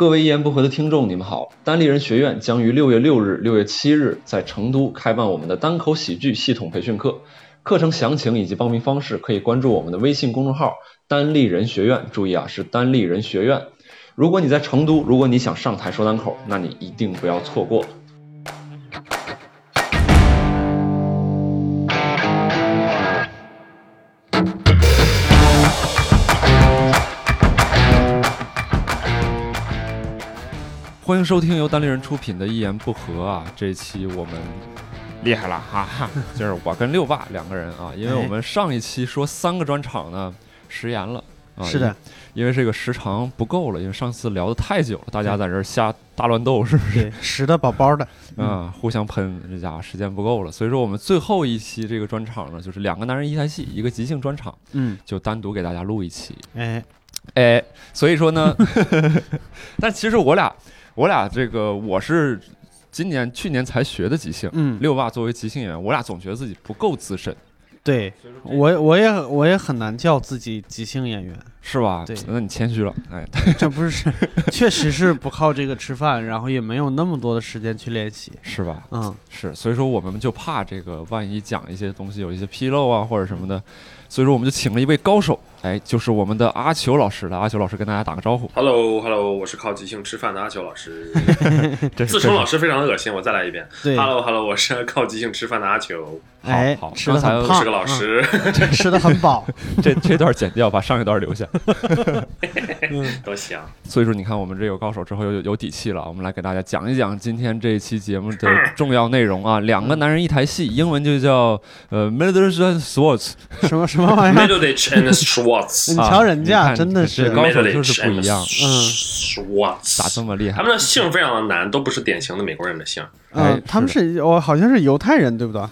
各位一言不合的听众，你们好！单立人学院将于六月六日、六月七日在成都开办我们的单口喜剧系统培训课，课程详情以及报名方式可以关注我们的微信公众号“单立人学院”，注意啊，是单立人学院。如果你在成都，如果你想上台说单口，那你一定不要错过。欢迎收听由单立人出品的《一言不合》啊，这一期我们厉害了哈。哈，就是我跟六爸两个人啊，因为我们上一期说三个专场呢食言了。啊，是的，因为这个时长不够了，因为上次聊的太久了，大家在这儿瞎大乱斗是不是？对，实的饱饱的，啊，互相喷，这家伙时间不够了，所以说我们最后一期这个专场呢，就是两个男人一台戏，一个即兴专场，嗯，就单独给大家录一期，哎。哎，所以说呢，但其实我俩。我俩这个我是今年去年才学的即兴，嗯，六爸作为即兴演员，我俩总觉得自己不够资深，对我我也我也很难叫自己即兴演员，是吧？对，那你谦虚了，哎，这不是，确实是不靠这个吃饭，然后也没有那么多的时间去练习，是吧？嗯，是，所以说我们就怕这个万一讲一些东西有一些纰漏啊或者什么的。所以说，我们就请了一位高手，哎，就是我们的阿球老师了。阿球老师跟大家打个招呼。Hello，Hello，我是靠即兴吃饭的阿球老师。自称老师非常的恶心，我再来一遍。Hello，Hello，我是靠即兴吃饭的阿球。哎，好，吃的很胖，是个老师，吃的很饱。这这段剪掉，把上一段留下。都行。所以说，你看我们这有高手之后有有底气了。我们来给大家讲一讲今天这一期节目的 重要内容啊。两个男人一台戏，英文就叫呃 m i l i t a r y and Swords，什么什么玩意儿 m i l i t a r y and Swords。你瞧人家，真的是高手就是不一样。嗯，Swords 咋这么厉害？他们的姓非常的难，都不是典型的美国人的姓。嗯，他们是我好像是犹太人，对不对？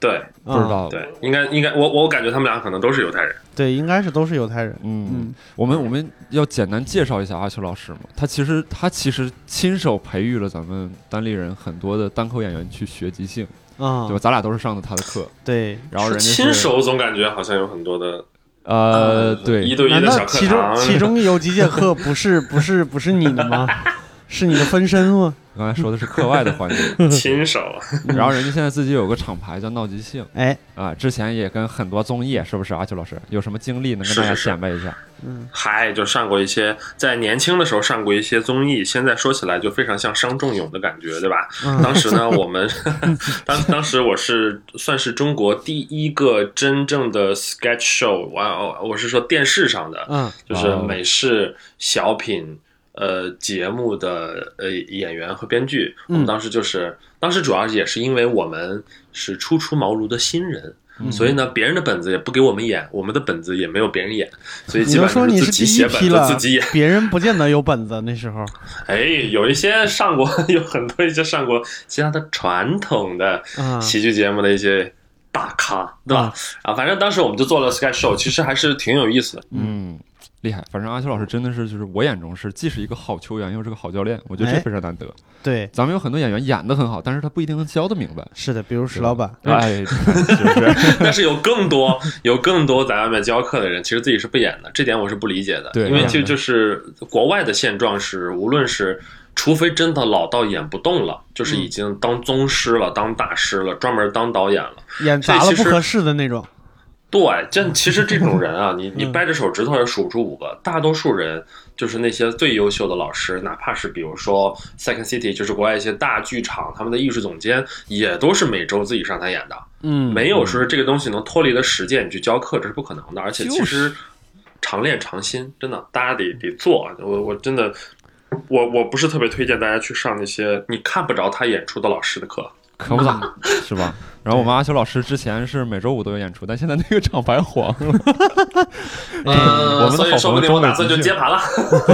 对，不知道。对，应该应该，我我感觉他们俩可能都是犹太人。对，应该是都是犹太人。嗯，我们我们要简单介绍一下阿秋老师嘛。他其实他其实亲手培育了咱们单立人很多的单口演员去学即兴，啊，对吧？咱俩都是上的他的课。对，然后人家亲手总感觉好像有很多的，呃，对，一对一的小课堂。其中其中有几节课不是不是不是你的吗？是你的分身吗？刚才说的是课外的环节，亲手。然后人家现在自己有个厂牌叫闹即兴，哎啊，之前也跟很多综艺，是不是？阿秋老师有什么经历能跟大家显摆一下？嗯，嗨，就上过一些，在年轻的时候上过一些综艺，现在说起来就非常像伤仲永的感觉，对吧？当时呢，我们当当时我是算是中国第一个真正的 sketch show，我我是说电视上的，嗯，就是美式小品。呃，节目的呃演员和编剧，我们当时就是当时主要也是因为我们是初出茅庐的新人，所以呢，别人的本子也不给我们演，我们的本子也没有别人演，所以基本上是自己写本子自己演。别人不见得有本子那时候。哎，有一些上过，有很多一些上过其他的传统的喜剧节目的一些大咖，对吧？啊，反正当时我们就做了 sketch show，其实还是挺有意思的。嗯。厉害，反正阿秋老师真的是，就是我眼中是既是一个好球员，又是个好教练，我觉得这非常难得。对，咱们有很多演员演的很好，但是他不一定能教的明白。是的，比如石老板，哎，是不是？但是有更多有更多在外面教课的人，其实自己是不演的，这点我是不理解的。对，因为就就是国外的现状是，无论是除非真的老到演不动了，就是已经当宗师了、当大师了，专门当导演了，演砸了不合适的那种。对，这 其实这种人啊，你你掰着手指头也数不出五个。大多数人就是那些最优秀的老师，哪怕是比如说 Second City，就是国外一些大剧场，他们的艺术总监也都是每周自己上台演的。嗯，没有说这个东西能脱离了实践，你去教课这是不可能的。而且其实常练常新，真的，大家得得做。我我真的，我我不是特别推荐大家去上那些你看不着他演出的老师的课。可不咋，是吧？然后我们阿秋老师之前是每周五都有演出，但现在那个厂牌黄了。嗯，我们的好朋友打算就接盘了。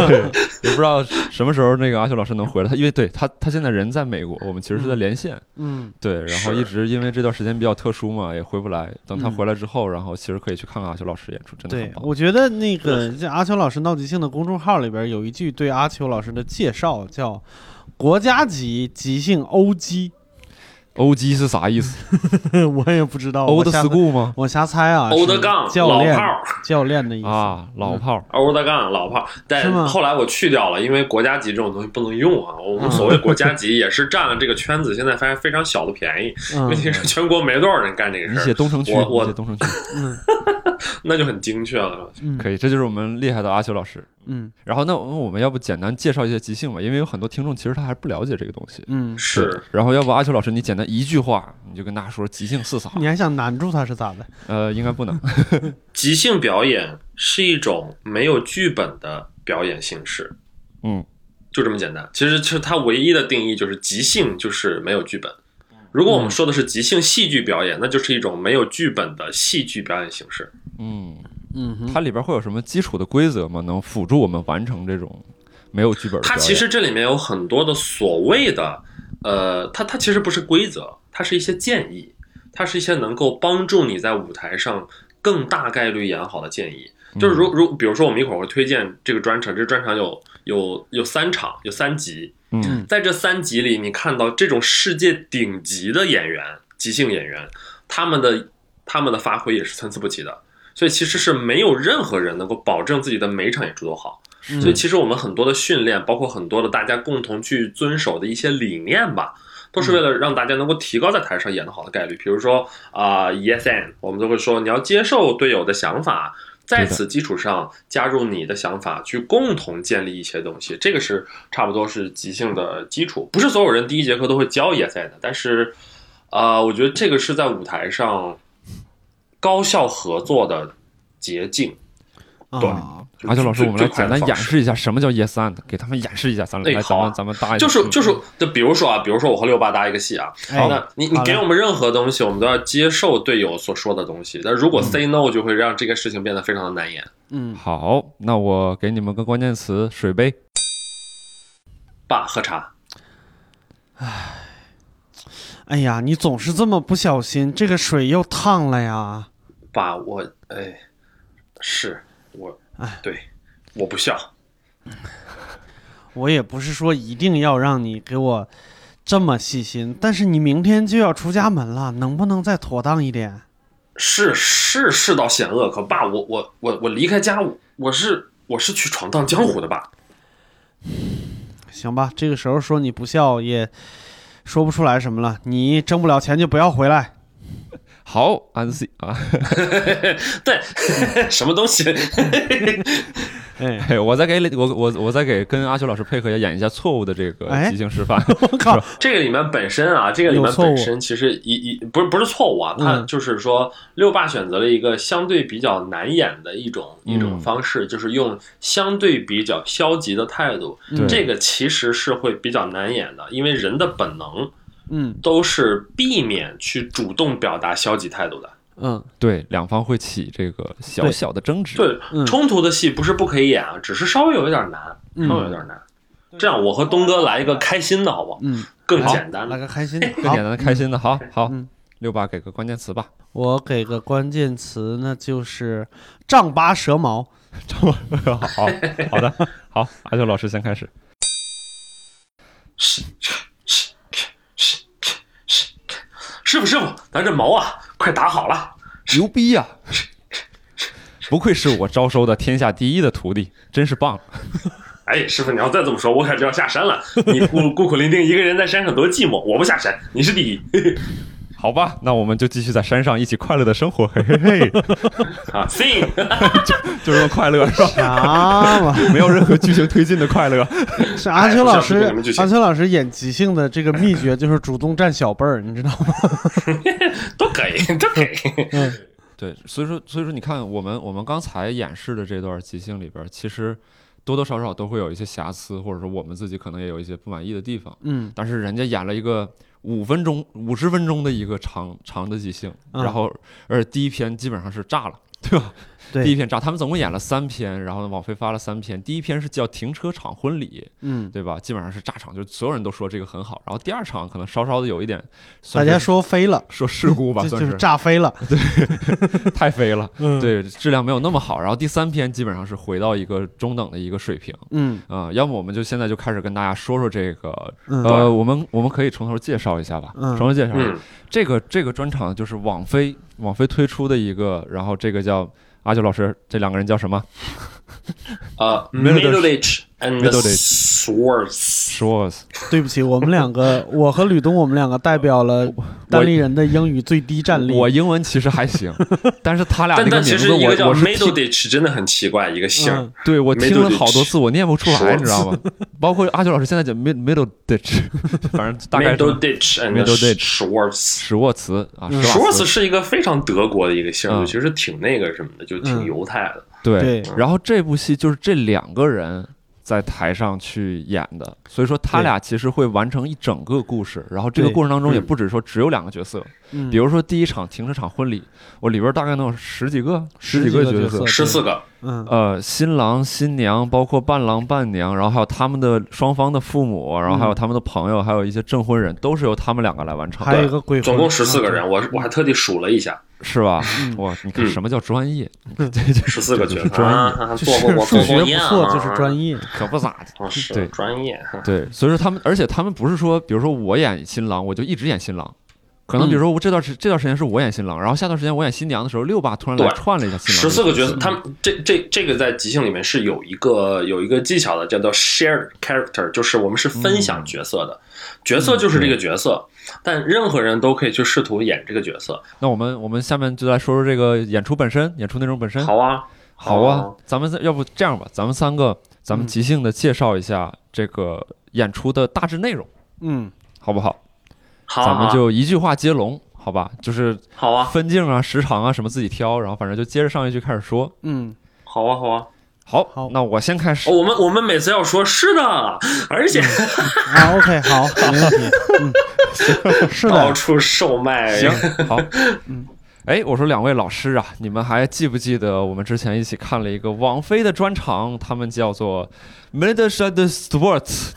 也不知道什么时候那个阿秋老师能回来。他因为对他他现在人在美国，我们其实是在连线。嗯，对，然后一直因为这段时间比较特殊嘛，也回不来。等他回来之后，然后其实可以去看看阿秋老师演出，真的对，我觉得那个在阿秋老师闹即兴的公众号里边有一句对阿秋老师的介绍，叫“国家级即兴欧基”。OG 是啥意思 我也不知道。我？Old 瞎 school 吗？我瞎猜啊。Old 杠教练老炮教练的意思。啊，老炮儿。欧德杠老炮儿，但吗后来我去掉了，因为国家级这种东西不能用啊。我们所谓国家级也是占了这个圈子现在发现非常小的便宜，嗯问题是全国没多少人干这个你写事儿，东城区，我写东城区，嗯 那就很精确了。嗯可以，这就是我们厉害的阿修老师。嗯然后那我们要不简单介绍一下即兴吧，因为有很多听众其实他还不了解这个东西。嗯，是，然后要不阿秋老师你简单一句话，你就跟大家说即兴四啥？你还想难住他是咋的？呃，应该不能。即兴表演是一种没有剧本的表演形式，嗯就这么简单。其实，其实它唯一的定义就是即兴，就是没有剧本。如果我们说的是即兴戏剧表演，那就是一种没有剧本的戏剧表演形式。嗯，嗯哼，它里边会有什么基础的规则吗？能辅助我们完成这种没有剧本的？它其实这里面有很多的所谓的，呃，它它其实不是规则，它是一些建议，它是一些能够帮助你在舞台上更大概率演好的建议。就是如如比如说，我们一会儿会推荐这个专场，这个专场有有有三场，有三集，嗯在这三集里，你看到这种世界顶级的演员，即兴演员，他们的他们的发挥也是参差不齐的，所以其实是没有任何人能够保证自己的每一场演出都好。嗯所以其实我们很多的训练，包括很多的大家共同去遵守的一些理念吧，都是为了让大家能够提高在台上演得好的概率。比如说啊、yes and，我们都会说你要接受队友的想法，在此基础上加入你的想法，去共同建立一些东西。这个是差不多是即兴的基础。不是所有人第一节课都会教 yes and，但是啊、我觉得这个是在舞台上高效合作的捷径。对啊，阿修老师，我们来简单演。示一下什么叫 yes and，给他们演示一下。咱们来，咱哎好咱们搭一个就是就是，就比如说啊，比如说我和六八搭一个戏啊，哎那你你给我们任何东西，我们都要接受队友所说的东西。但如果 say no，就会让这个事情变得非常的难演。嗯，好，那我给你们个关键词：水杯。爸，喝茶。哎呀，你总是这么不小心，这个水又烫了呀。爸，我哎，是我哎，对，我不孝。我也不是说一定要让你给我这么细心，但是你明天就要出家门了，能不能再妥当一点？是是世道险恶，可爸，我我我我离开家，我我是我是去闯荡江湖的爸。行吧，这个时候说你不孝也说不出来什么了。你挣不了钱就不要回来。好，安 C 啊，对，什么东西？哎，嘿我再给我我我再给跟阿秋老师配合一下，演一下错误的这个哎即兴示范。我靠，这个里面本身啊，这个里面本身其实一一不是不是错误啊，它嗯。就是说六爸选择了一个相对比较难演的一种一种嗯方式，就是用相对比较消极的态度。对。这个其实是会比较难演的，因为人的本能嗯都是避免去主动表达消极态度的。嗯对，两方会起这个小小的争执。对，嗯冲突的戏不是不可以演啊，只是稍微有一点难，嗯稍微有点难。这样，我和东哥来一个开心的，好不好？嗯，更简单的。来个开心的。更简，单的、开心的。好好嗯，六八给个关键词吧。我给个关键词，那就是丈八蛇矛。好好好的，好，阿秀老师先开始。师傅，师傅，咱这矛啊，快打好了。牛逼呀、不愧是我招收的天下第一的徒弟，真是棒！哎，师傅，你要再这么说，我可就要下山了。你孤孤苦伶仃一个人在山上多寂寞，我不下山，你是第一。好吧，那我们就继续在山上一起快乐的生活，嘿嘿嘿，啊，sing，就这么快乐是吧？啥嘛？没有任何剧情推进的快乐。是阿秋老哎师阿秋老师演即兴的这个秘诀就是主动占小辈儿，你知道吗？都可以，都可以。对，所以说，所以说，你看，我们我们刚才演示的这段即兴里边，其实多多少少都会有一些瑕疵，或者说我们自己可能也有一些不满意的地方。嗯但是人家演了一个五分钟、五十分钟的一个长长的即兴，嗯然后而且第一篇基本上是炸了，对吧？对第一篇炸，他们总共演了三篇，然后呢，网飞发了三篇。第一篇是叫《停车场婚礼》，嗯，对吧？基本上是炸场，就所有人都说这个很好。然后第二场可能稍稍的有一点，大家说飞了，说事故吧，就就是算是炸飞了，对 太飞了，嗯，，对，质量没有那么好。然后第三篇基本上是回到一个中等的一个水平嗯啊、要么我们就现在就开始跟大家说说这个，嗯呃，我们我们可以从头介绍一下吧，嗯从头介绍一下。嗯，这个这个专场就是网飞网飞推出的一个，然后这个叫阿九老师，这两个人叫什么呃 Middleditch Middleditch and Middleditch Swords，？Schwartz，对不起，我们两个，我和吕东，我们两个代表了单立人的英语最低战力。我英文其实还行，但是他俩那个名字实一个叫我我是 Middleditch 真的很奇怪，一个姓。对我听了好多次，我念不出来，你知道吗？包括阿九老师现在讲 mid middle ditch，反正大概是 Middleditch and Middleditch Schwartz。史沃茨啊，嗯史瓦 Schwartz 茨是一个非常德国的一个姓嗯，其实挺那个什么的，就挺嗯犹太的。对对，然后这部戏就是这两个人在台上去演的，所以说他俩其实会完成一整个故事。然后这个过程当中也嗯。不止说只有两个角色，嗯，比如说第一场停车场婚礼，我里边大概能有十几个、十十几个角色。十四个，嗯。呃，新郎、新娘，包括伴郎、伴娘，然后还有他们的双方的父母，然后还有他们的朋友，还有一些证婚人，都是由他们两个来完成的，还有一个鬼，总共十四个人，啊我我还特地数了一下，是吧？嗯哇，你看嗯什么叫专业？嗯 对对，十四个角色专业数学不错，啊就是专业。可不咋的。对专业。对，所以说他们，而且他们不是说，比如说我演新郎，我就一直演新郎。可能比如说我这段时这段时间是我演新郎，然后下段时间我演新娘的时候，六爸突然来对。串了一下新郎。十四个角色，他们这这这个在即兴里面是有一个有一个技巧的，叫做 shared character，就是我们是分享角色的，角色就是这个角色，但任何人都可以去试图演这个角色。那我们我们下面就来说说这个演出本身，演出内容本身。好啊，好啊，咱们要不这样吧，咱们三个咱们嗯。即兴的介绍一下这个演出的大致内容，嗯。好不好？好啊，咱们就一句话接龙，好吧？就是好啊，分镜啊、时长啊什么自己挑，然后反正就接着上一句开始说。嗯，好啊，好啊。好，好。那我先开始。哦我们我们每次要说是的，而且 啊，OK，好，没问题。嗯，是的，到处售卖。行，好，嗯，哎，我说两位老师啊，你们还记不记得我们之前一起看了一个王菲的专场，他们叫做 m i d s h a d Sports，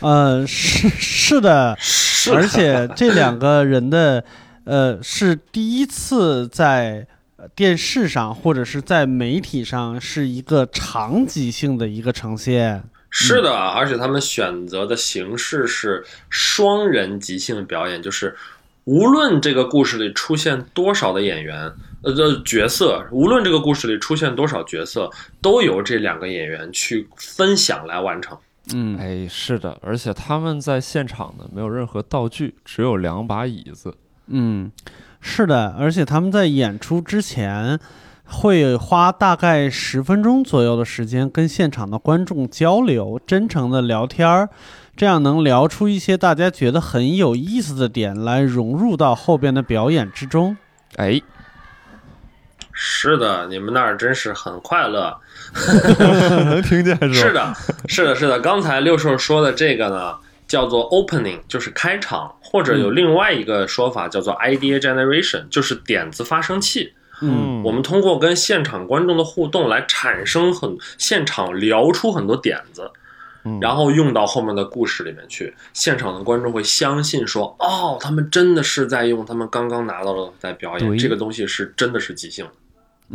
嗯，是是的，是的而且这两个人的呃是第一次在呃电视上或者是在媒体上是一个长即兴的一个呈现。是的，而且他们选择的形式是双人即兴表演，就是无论这个故事里出现多少的演员，呃的角色，无论这个故事里出现多少角色，都由这两个演员去分享来完成。嗯哎，是的，而且他们在现场呢没有任何道具，只有两把椅子。嗯，是的，而且他们在演出之前会花大概十分钟左右的时间跟现场的观众交流，真诚的聊天儿，这样能聊出一些大家觉得很有意思的点来融入到后边的表演之中。哎，是的，你们那儿真是很快乐。能 听见是是的，是的，是的。刚才六兽说的这个呢，叫做 opening，就是开场，或者有另外一个说法叫做 idea generation，就是点子发生器。嗯我们通过跟现场观众的互动来产生很现场聊出很多点子，嗯然后用到后面的故事里面去。现场的观众会相信说，哦，他们真的是在用他们刚刚拿到的在表演，这个东西是真的是即兴。嗯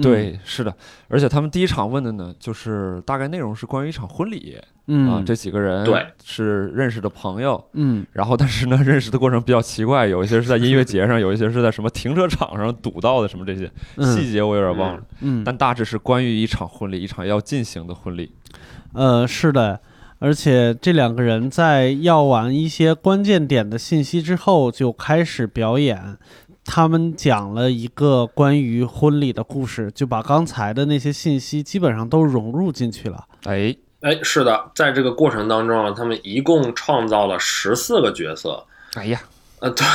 对，是的，而且他们第一场问的呢，就是大概内容是关于一场婚礼嗯。啊，这几个人对。是认识的朋友，嗯。然后但是呢，认识的过程比较奇怪，有一些是在音乐节上，有一些是在什么停车场上堵到的，什么这些细节我有点忘了，嗯。但大致是关于一场婚礼，一场要进行的婚礼。呃，是的，而且这两个人在要完一些关键点的信息之后，就开始表演。他们讲了一个关于婚礼的故事，就把刚才的那些信息基本上都融入进去了。哎，哎，是的，在这个过程当中啊，他们一共创造了十四个角色。哎呀，呃，对，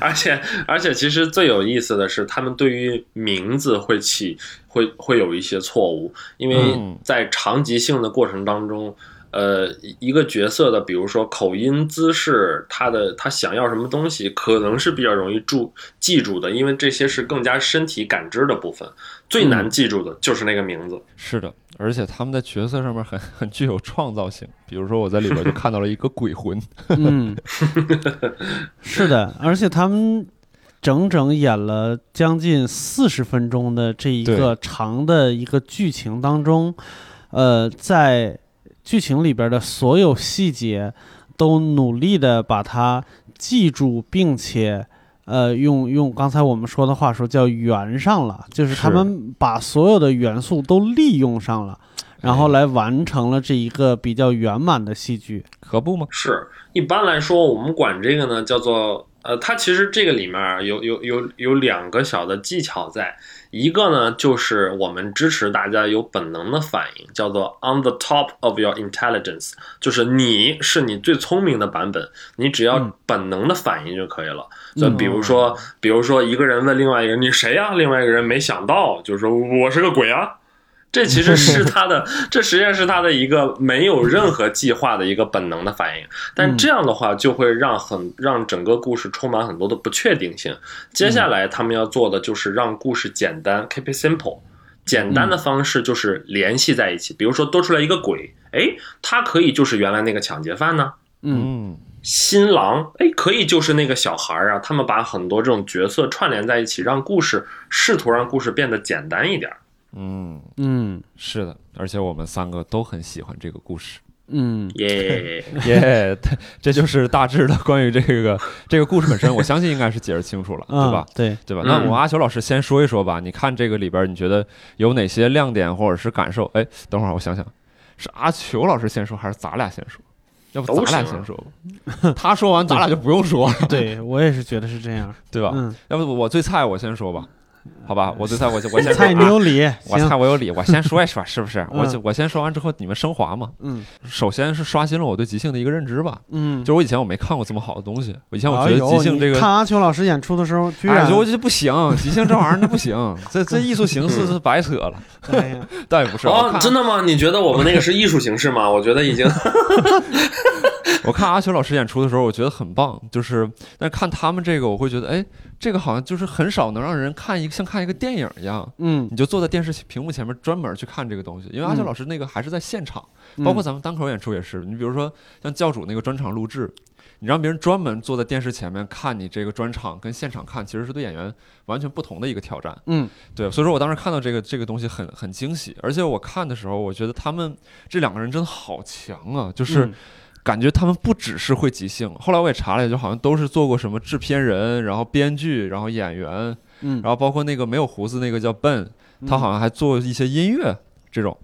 而 且而且，其实最有意思的是，他们对于名字会起会会有一些错误，因为嗯在长即兴的过程当中，呃一一个角色的，比如说口音、姿势，他的他想要什么东西，可能是比较容易注记住的，因为这些是更加身体感知的部分。最难记住的就是那个名字。是的，而且他们在角色上面很很具有创造性。比如说我在里边就看到了一个鬼魂，嗯，是的，而且他们整整演了将近四十分钟的这一个长的一个剧情当中，呃，在剧情里边的所有细节都努力的把它记住，并且。呃，用用刚才我们说的话说，叫圆上了，就是他们把所有的元素都利用上了，然后来完成了这一个比较圆满的戏剧，可不吗？是，一般来说，我们管这个呢叫做，呃，它其实这个里面有有有有两个小的技巧在。一个呢，就是我们支持大家有本能的反应，叫做 on the top of your intelligence，就是你是你最聪明的版本，你只要本能的反应就可以了。就比如说，比如说一个人问另外一个人你谁呀？另外一个人没想到，就是说我是个鬼啊。这其实是 他的，这实际上是他的一个没有任何计划的一个本能的反应，但这样的话就会让很让整个故事充满很多的不确定性。接下来他们要做的就是让故事简单，keep it simple。简单的方式就是联系在一起，比如说多出来一个鬼，哎，他可以就是原来那个抢劫犯呢。嗯，新郎，哎，可以就是那个小孩啊。他们把很多这种角色串联在一起，让故事试图让故事变得简单一点。嗯嗯，是的，而且我们三个都很喜欢这个故事。嗯，耶 耶，这就是大致的关于这个这个故事本身。我相信应该是解释清楚了，对吧？对对吧？那我阿球老师先说一说吧。你看这个里边，你觉得有哪些亮点或者是感受？哎，等会儿我想想，是阿球老师先说还是咱俩先说？要不咱俩先说吧。他说完，咱俩就不用说了。对我也是觉得是这样，对吧？嗯，要不我最菜，我先说吧。好吧，我最菜，我我先菜你有理，我菜我有理，我先说一说，是不是？我嗯我先说完之后，你们升华嘛。嗯首先是刷新了我对即兴的一个认知吧，嗯，就是我以前我没看过这么好的东西，我以前我哎觉得即兴这个，你看阿秋老师演出的时候，居哎，然我觉得不行，即兴这玩意儿那不行，这这艺术形式是白扯了，哎呀，倒也不是。我哦，真的吗？你觉得我们那个是艺术形式吗？我觉得已经 我看阿秋老师演出的时候，我觉得很棒，就是但看他们这个，我会觉得，哎，这个好像就是很少能让人看一个像看一个电影一样，嗯，你就坐在电视屏幕前面专门去看这个东西，因为阿秋嗯老师那个还是在现场。包括咱们单口演出也是，你比如说像教主那个专场录制，你让别人专门坐在电视前面看你这个专场，跟现场看其实是对演员完全不同的一个挑战。嗯，对，所以说我当时看到这个这个东西很很惊喜，而且我看的时候，我觉得他们这两个人真的好强啊，就是嗯感觉他们不只是会即兴，后来我也查了，就好像都是做过什么制片人，然后编剧，然后演员，嗯，然后包括那个没有胡子那个叫 Ben，他好像还做一些音乐这种。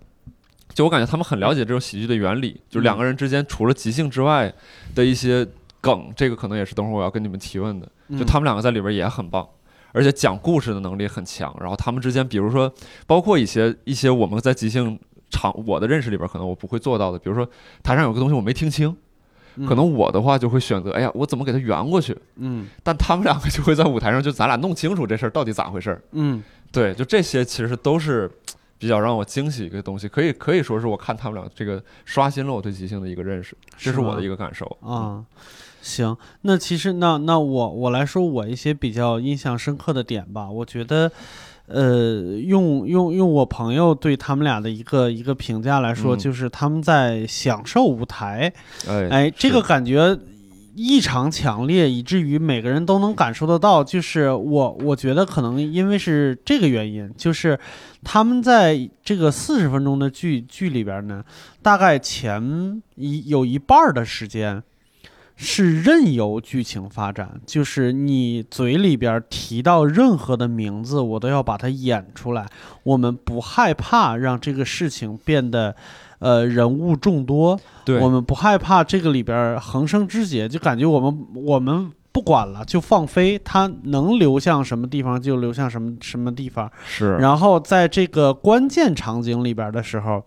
就我感觉他们很了解这种喜剧的原理，就两个人之间除了即兴之外的一些梗，这个可能也是等会儿我要跟你们提问的。嗯就他们两个在里边也很棒，而且讲故事的能力很强。然后他们之间，比如说，包括一些一些我们在即兴场我的认识里边可能我不会做到的，比如说台上有个东西我没听清，嗯可能我的话就会选择，哎呀，我怎么给它圆过去？嗯但他们两个就会在舞台上，就咱俩弄清楚这事儿到底咋回事儿。嗯对，就这些其实都是比较让我惊喜一个东西，可以可以说是我看他们俩这个刷新了我对即兴的一个认识，这是我的一个感受。啊。行，那其实那那我我来说我一些比较印象深刻的点吧。我觉得，呃，用用用我朋友对他们俩的一个一个评价来说，嗯就是他们在享受舞台，哎哎，这个感觉异常强烈，以至于每个人都能感受得到。就是我，我觉得可能因为是这个原因，就是他们在这个四十分钟的剧剧里边呢，大概前一有一半儿的时间。是任由剧情发展，就是你嘴里边提到任何的名字，我都要把它演出来。我们不害怕让这个事情变得，呃，人物众多，对，我们不害怕这个里边横生枝节，就感觉我们我们不管了，就放飞，它能流向什么地方就流向什么什么地方。是然后在这个关键场景里边的时候，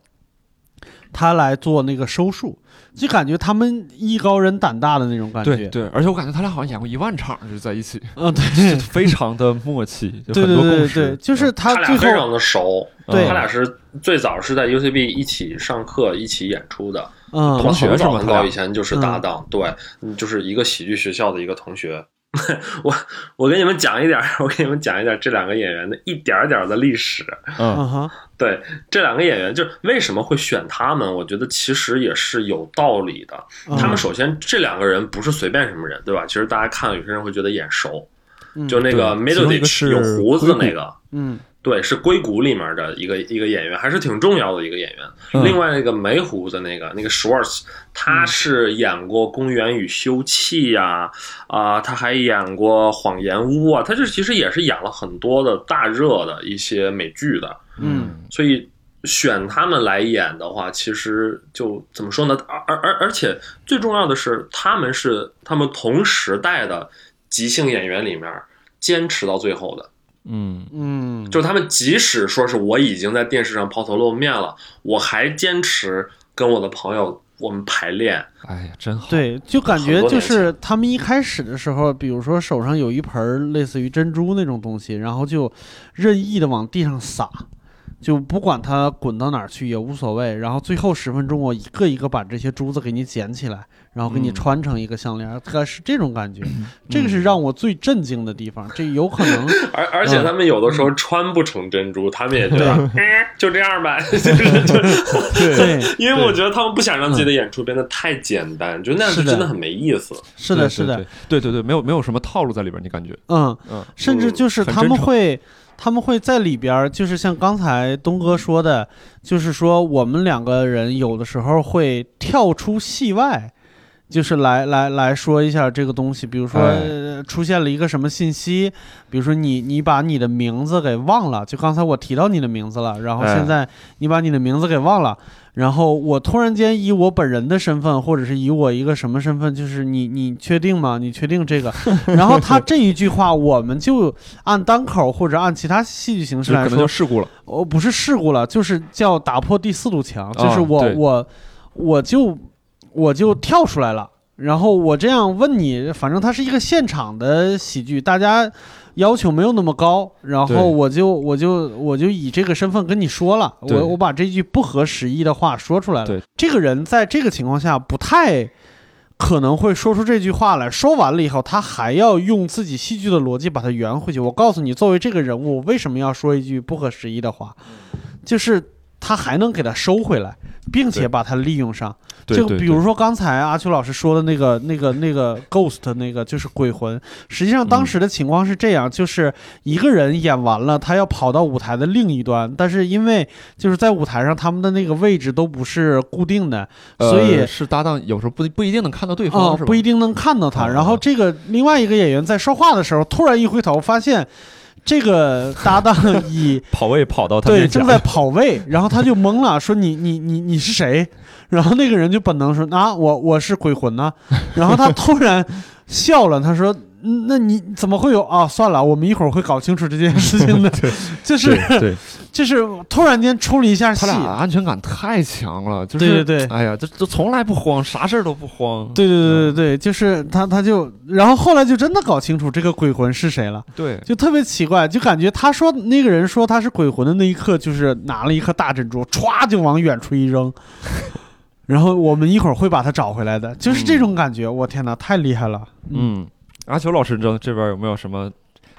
他来做那个收束，就感觉他们艺高人胆大的那种感觉。对对，而且我感觉他俩好像演过一万场，就是在一起，嗯，对，非常的默契，就对对很多共对对就是他最俩非常，的熟，对他俩是最早是在 UCB 一起上课、一起演出的，嗯。同学很早是吗？很早以前就是搭档，对，嗯就是一个喜剧学校的一个同学。我我给你们讲一点，我给你们讲一点这两个演员的一点儿点儿的历史。嗯对这两个演员，就是为什么会选他们？我觉得其实也是有道理的。嗯他们首先这两个人不是随便什么人，对吧？其实大家看了有些人会觉得眼熟，嗯就那个对其中一个 Middleditch 有胡子的那个，嗯对，是硅谷里面的一个一个演员，还是挺重要的一个演员。嗯另外那个没胡子那个那个 Schwartz，他是演过《公园与休憩》呀，啊，他还演过《谎言屋》啊，他这其实也是演了很多的大热的一些美剧的。嗯所以选他们来演的话，其实就怎么说呢？而而而而且最重要的是，他们是他们同时代的即兴演员里面坚持到最后的。嗯嗯，就是他们即使说是我已经在电视上抛头露面了，我还坚持跟我的朋友我们排练。哎呀，真好，对，就感觉就是他们一开始的时候，比如说手上有一盆类似于珍珠那种东西，然后就任意的往地上撒，就不管它滚到哪儿去也无所谓。然后最后十分钟，我一个一个把这些珠子给你捡起来，然后给你嗯穿成一个项链，它是这种感觉。这个是让我最震惊的地方。这有可能，而而且他们有的时候穿不成珍珠，他们也觉得，嗯，就这样吧，就是就对，因为我觉得他们不想让自己的演出变得太简单，就那样是真的很没意思。是的，是的，对对对，没有没有什么套路在里边，你感觉？嗯。嗯甚至就是他们会，他们会在里边，就是像刚才东哥说的，就是说我们两个人有的时候会跳出戏外。就是来来来说一下这个东西，比如说、出现了一个什么信息，比如说你你把你的名字给忘了，就刚才我提到你的名字了，然后哎现在你把你的名字给忘了，然后我突然间以我本人的身份，或者是以我一个什么身份，就是你你确定吗？你确定这个？然后他这一句话，我们就按单口或者按其他戏剧形式来说这可能叫，事故了。哦不是事故了，就是叫打破第四堵墙，就是我我我就我就跳出来了。然后我这样问你，反正它是一个现场的喜剧，大家要求没有那么高，然后我就我就我就以这个身份跟你说了，我我把这句不合时宜的话说出来了对。这个人在这个情况下不太可能会说出这句话来，说完了以后，他还要用自己戏剧的逻辑把它圆回去。我告诉你，作为这个人物，为什么要说一句不合时宜的话，就是他还能给他收回来，并且把它利用上。就比如说刚才阿秋老师说的那个、那个、那个 ghost 那个就是鬼魂，实际上当时的情况是这样，就是一个人演完了，他要跑到舞台的另一端，但是因为就是在舞台上他们的那个位置都不是固定的，所以呃是搭档，有时候不不一定能看到对方？不一定能看到他。哦然后这个另外一个演员在说话的时候，突然一回头，发现这个搭档以 跑位跑到他对正在跑位，然后他就懵了，说你你你你是谁？然后那个人就本能说啊，我我是鬼魂呐、然后他突然笑了，他说。嗯那你怎么会有啊？算了，我们一会儿会搞清楚这件事情的。就是对 对，就是突然间出了一下戏他，俩安全感太强了，就是对对对哎呀，这这从来不慌，啥事儿都不慌。对对对对对，就是他他就，然后后来就真的搞清楚这个鬼魂是谁了。对就特别奇怪，就感觉他说那个人说他是鬼魂的那一刻，就是拿了一颗大珍珠，歘就往远处一扔，然后我们一会儿会把他找回来的，就是这种感觉。我天哪，太厉害了！嗯，阿球老师这这边有没有什么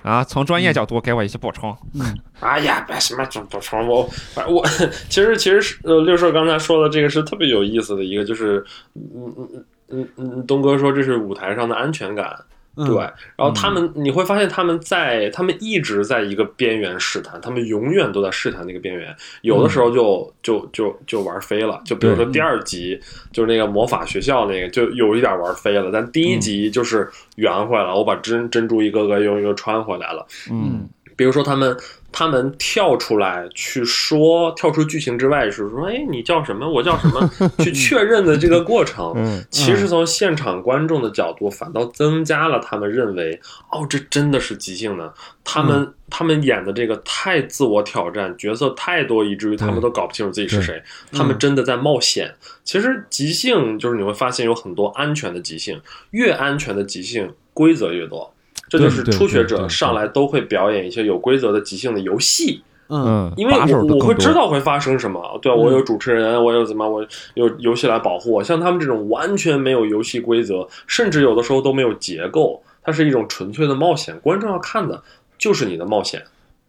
啊？从专业角度给我一些补充。嗯哎呀，别什么补补充我，我其实其实是呃，六叔刚才说的这个是特别有意思的一个，就是嗯嗯嗯嗯嗯，东哥说这是舞台上的安全感，嗯、对，然后他们你会发现他们在他们一直在一个边缘试探，他们永远都在试探那个边缘，有的时候就就就就玩飞了，就比如说第二集就是那个魔法学校那个就有一点玩飞了，但第一集就是圆回来了，我把珍珍珠一个个又又穿回来了。嗯比比如说他们他们跳出来去说，跳出剧情之外是说，哎，你叫什么？我叫什么？去确认的这个过程，嗯其实从现场观众的角度，反倒增加了他们认为，哦，这真的是即兴的。他们、嗯他们演的这个太自我挑战，角色太多，以至于他们都搞不清楚自己是对谁。他们真的在冒险。其实即兴就是你会发现有很多安全的即兴，越安全的即兴规则越多。这就是初学者上来都会表演一些有规则的即兴的游戏，嗯嗯，因为我我会知道会发生什么。对啊，嗯我有主持人，我有怎么，我有游戏来保护我。像他们这种完全没有游戏规则，甚至有的时候都没有结构，它是一种纯粹的冒险。观众要看的就是你的冒险，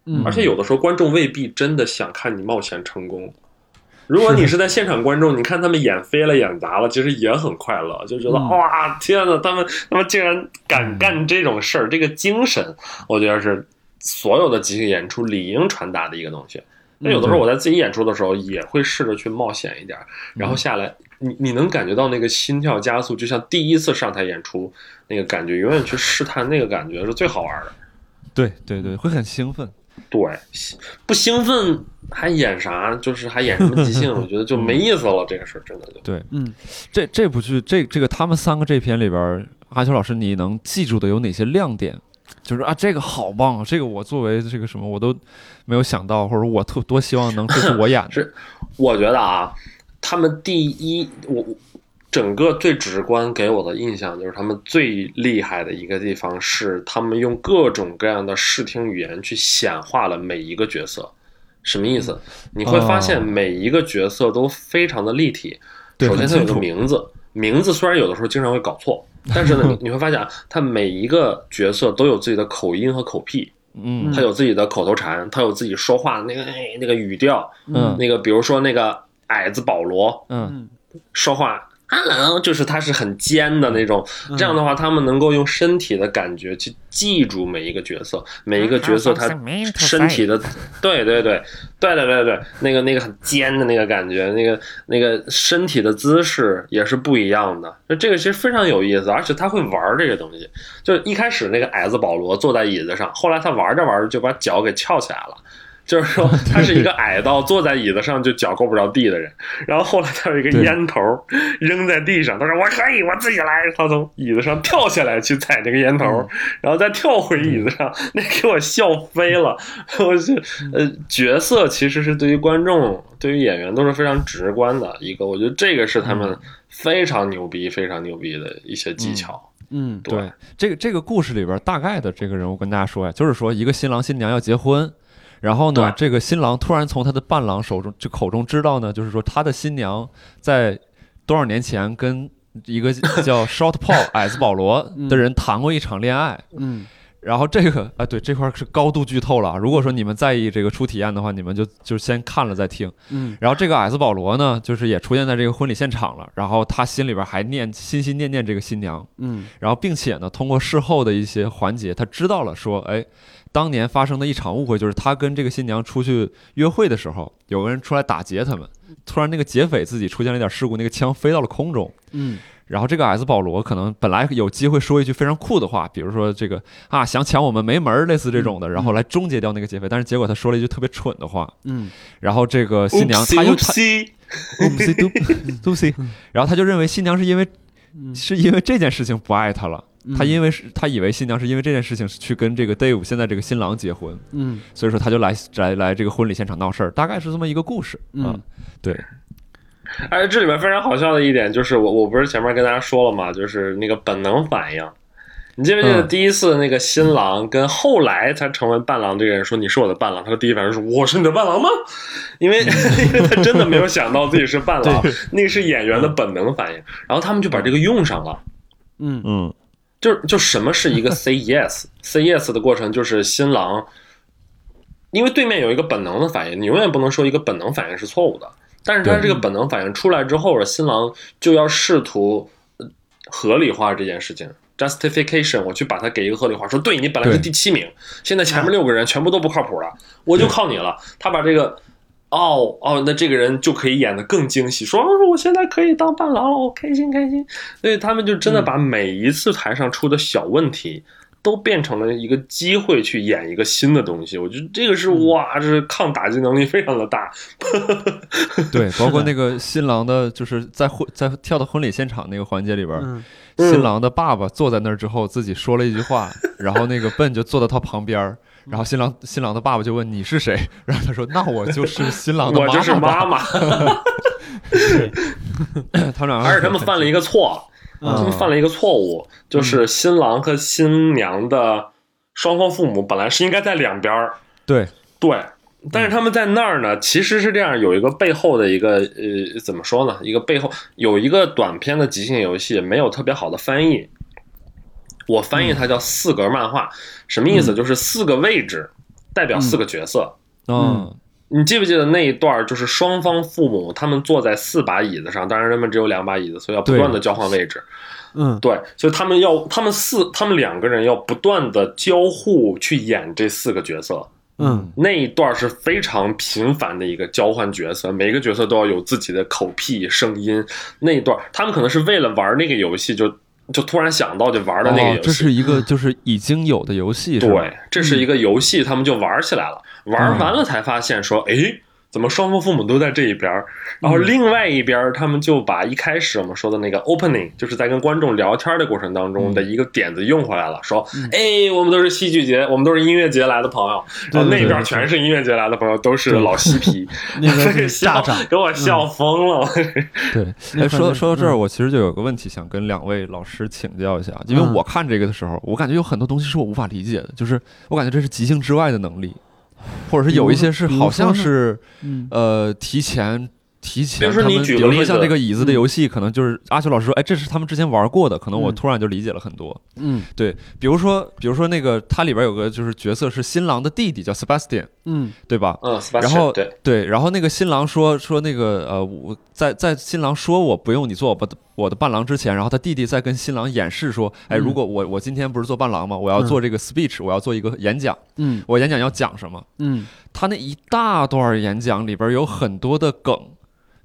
嗯，而且有的时候观众未必真的想看你冒险成功。如果你是在现场观众，你看他们演飞了、演砸了，其实也很快乐，就觉得、嗯哇，天呐，他们他们竟然敢干这种事儿，这个精神，我觉得是所有的即兴演出理应传达的一个东西。那有的时候我在自己演出的时候，也会试着去冒险一点儿，然后下来，你你能感觉到那个心跳加速，就像第一次上台演出那个感觉，永远去试探那个感觉是最好玩的。对对对，会很兴奋。对，不兴奋还演啥？就是还演什么即兴？我觉得就没意思了。这个事儿真的就 对，嗯这这部剧这这个他们三个这篇里边，阿秋老师你能记住的有哪些亮点？就是啊，这个好棒啊，这个我作为这个什么我都没有想到，或者我特多希望能这是我演的。是我觉得啊，他们第一，我我整个最直观给我的印象就是他们最厉害的一个地方是，他们用各种各样的视听语言去显化了每一个角色。什么意思？你会发现哦每一个角色都非常的立体。对首先，它有个名字，名字虽然有的时候经常会搞错，但是呢，你你会发现啊，它每一个角色都有自己的口音和口癖，嗯他有自己的口头禅，他有自己说话的那个哎那个语调，嗯那个比如说那个矮子保罗嗯嗯说话。Hello，就是他是很尖的那种，嗯这样的话，他们能够用身体的感觉去记住每一个角色，每一个角色他身体的，对对对对对对对，那个那个很尖的那个感觉，那个那个身体的姿势也是不一样的。那这个其实非常有意思，而且他会玩这个东西。就是一开始那个矮子保罗坐在椅子上，后来他玩着玩着就把脚给翘起来了。就是说，他是一个矮到坐在椅子上就脚够不着地的人，然后后来他有一个烟头扔在地上，他说我可以，我自己来。他从椅子上跳下来去踩这个烟头，然后再跳回椅子上，那给我笑飞了。我是呃，角色其实是对于观众、对于演员都是非常直观的一个，我觉得这个是他们非常牛逼、非常牛逼的一些技巧。嗯对，这个这个故事里边大概的这个人物跟大家说呀，就是说一个新郎新娘要结婚，然后呢，这个新郎突然从他的伴郎手中就口中知道呢，就是说他的新娘在多少年前跟一个叫 Short Paul 矮子保罗的人谈过一场恋爱。嗯然后这个啊，对这块儿是高度剧透了啊。如果说你们在意这个初体验的话，你们就就先看了再听。嗯然后这个矮子保罗呢，就是也出现在这个婚礼现场了。然后他心里边还念心心念念这个新娘，嗯然后并且呢，通过事后的一些环节，他知道了说，哎，当年发生的一场误会，就是他跟这个新娘出去约会的时候，有个人出来打劫他们，突然那个劫匪自己出现了一点事故，那个枪飞到了空中。嗯然后这个 S 保罗可能本来有机会说一句非常酷的话，比如说这个啊想抢我们没门儿，类似这种的，然后来终结掉那个劫匪。但是结果他说了一句特别蠢的话，嗯。然后这个新娘她又她 Oopsie，oopsie doop doopsie，然后他就认为新娘是因为嗯。是因为这件事情不爱他了。嗯。他因为是他以为新娘是因为这件事情去跟这个 Dave 现在这个新郎结婚，嗯。所以说他就来来来这个婚礼现场闹事儿，大概是这么一个故事啊嗯。对，而且这里面非常好笑的一点就是我，我不是前面跟大家说了嘛，就是那个本能反应。你记不记得嗯第一次那个新郎跟后来才成为伴郎这个人说你是我的伴郎，他的第一反应是我是你的伴郎吗？因为 因为他真的没有想到自己是伴郎，那个是演员的本能反应。然后他们就把这个用上了。嗯嗯就是就什么是一个 say yes？say yes 的过程就是新郎，因为对面有一个本能的反应，你永远不能说一个本能反应是错误的。但是他这个本能反应出来之后，新郎就要试图呃合理化这件事情，justification，我去把它给一个合理化，说对你本来是第七名，现在前面六个人全部都不靠谱了，我就靠你了。他把这个。哦哦，那这个人就可以演得更精细，说、哦、我现在可以当伴郎了，我开心开心。所以他们就真的把每一次台上出的小问题都变成了一个机会去演一个新的东西。我觉得这个是哇，这是抗打击能力非常的大。对，包括那个新郎的，就是在婚在跳到婚礼现场那个环节里边，嗯新郎的爸爸坐在那儿之后，自己说了一句话，然后那个笨就坐到他旁边儿，然后新郎新郎的爸爸就问你是谁，然后他说那我就是新郎的我就是妈妈吧。妈，他们俩而且他们犯了一个错，嗯他们犯了一个错误，就是新郎和新娘的双方父母本来是应该在两边儿，对，对，但是他们在那儿呢，其实是这样，有一个背后的一个呃，怎么说呢？一个背后有一个短片的即兴游戏，没有特别好的翻译。我翻译它叫四格漫画，什么意思？就是四个位置代表四个角色。嗯你记不记得那一段？就是双方父母他们坐在四把椅子上，当然他们只有两把椅子，所以要不断的交换位置。嗯对，所以他们要，他们四，他们两个人要不断的交互去演这四个角色。嗯那一段是非常频繁的一个交换角色，每个角色都要有自己的口癖、声音。那一段，他们可能是为了玩那个游戏，就就突然想到就玩的那个游戏。哦，这是一个 就是已经有的游戏，对，这是一个游戏，他们就玩起来了。玩完了才发现说，哎，怎么双方父母都在这一边儿？然后另外一边儿，他们就把一开始我们说的那个 opening，就是在跟观众聊天的过程当中的一个点子用回来了，说，哎，我们都是戏剧节，我们都是音乐节来的朋友，然后那边全是音乐节来的朋友，都是老嬉皮，那个是笑家长给我笑疯了。对，说到说到这儿，嗯。我其实就有个问题想跟两位老师请教一下，因为嗯。我看这个的时候，我感觉有很多东西是我无法理解的，就是我感觉这是即兴之外的能力，或者是有一些是好像是嗯呃提前。提前，比如说你他们比如说举个例子像这个椅子的游戏，可能就是阿修老师说，哎，这是他们之前玩过的，可能我嗯突然就理解了很多。嗯对，比如说，比如说那个它里边有个就是角色是新郎的弟弟叫 Sebastian，嗯对吧？嗯，然后对，对，然后那个新郎说说那个呃，我在在新郎说我不用你做我的我的伴郎之前，然后他弟弟在跟新郎演示说，哎，嗯如果我我今天不是做伴郎吗？我要做这个 speech，我要做一个演讲，嗯我演讲要讲什么？嗯他那一大段演讲里边有很多的梗，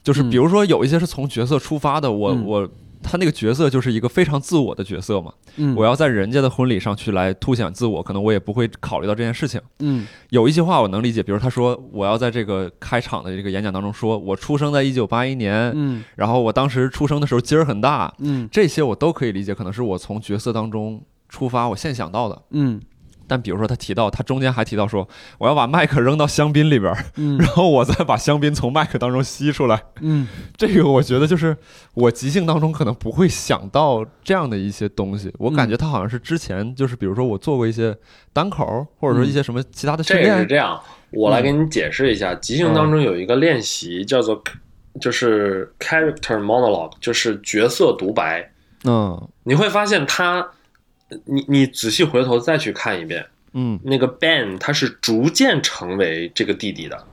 就是嗯。比如说有一些是从角色出发的，我嗯。我。他那个角色就是一个非常自我的角色嘛，嗯，我要在人家的婚礼上去来凸显自我，可能我也不会考虑到这件事情。嗯。有一些话我能理解，比如他说我要在这个开场的这个演讲当中说，我出生在一九八一年，嗯。然后我当时出生的时候劲儿很大，嗯。这些我都可以理解，可能是我从角色当中出发，我现想到的。嗯但比如说他提到，他中间还提到说，我要把麦克扔到香槟里边 然后我再把香槟从麦克当中吸出来。嗯 这个我觉得就是我即兴当中可能不会想到这样的一些东西，我感觉他好像是之前就是比如说我做过一些单口，或者说一些什么其他的训这个是，这样，我来给你解释一下，即兴当中有一个练习叫做，就是 character monologue，就是角色独白。嗯你会发现他，你你仔细回头再去看一遍，嗯那个 Ben 他是逐渐成为这个弟弟的。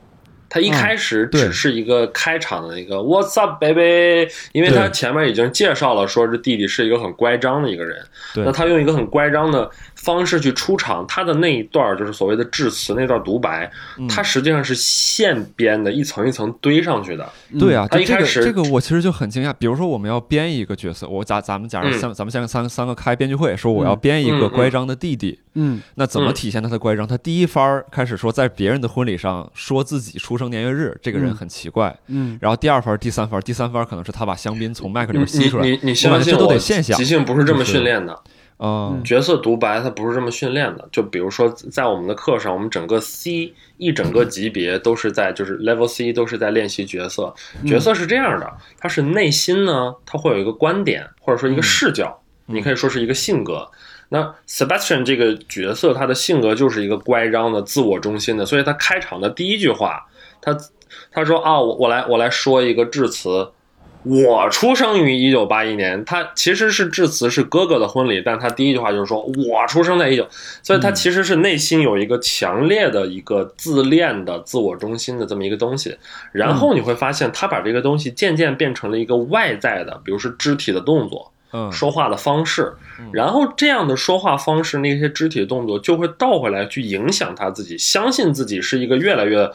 他一开始只是一个开场的一个 What's up, baby？因为他前面已经介绍了，说这弟弟是一个很乖张的一个人。那他用一个很乖张的方式去出场，他的那一段儿就是所谓的致辞那段独白，嗯它实际上是现编的，一层一层堆上去的。对啊，就这个他一开始这个我其实就很惊讶。比如说我们要编一个角色，我咱咱们假如嗯三、咱们三个三三个开编剧会，说我要编一个乖张的弟弟，嗯那怎么嗯体现他的乖张？他第一番开始说在别人的婚礼上说自己出生年月日，这个人嗯很奇怪。嗯然后第二番、第三番、第三番可能是他把香槟从麦克里面吸出来。你你你我感觉这都相信我，得现象即兴不是这么训练的。嗯角色独白它不是这么训练的，就比如说在我们的课上，我们整个 C 一整个级别都是在就是 Level C 都是在练习角色。角色是这样的，它是内心呢，它会有一个观点或者说一个视角，你可以说是一个性格。那 Sebastian 这个角色，他的性格就是一个乖张的、自我中心的，所以他开场的第一句话，他他说啊，我我来我来说一个致辞，我出生于一九八一年，他其实是致辞是哥哥的婚礼，但他第一句话就是说我出生在一九，所以他其实是内心有一个强烈的一个自恋的、自我中心的这么一个东西。然后你会发现，他把这个东西渐渐变成了一个外在的，比如说肢体的动作、嗯说话的方式，然后这样的说话方式，那些肢体动作就会倒回来去影响他自己，相信自己是一个越来越。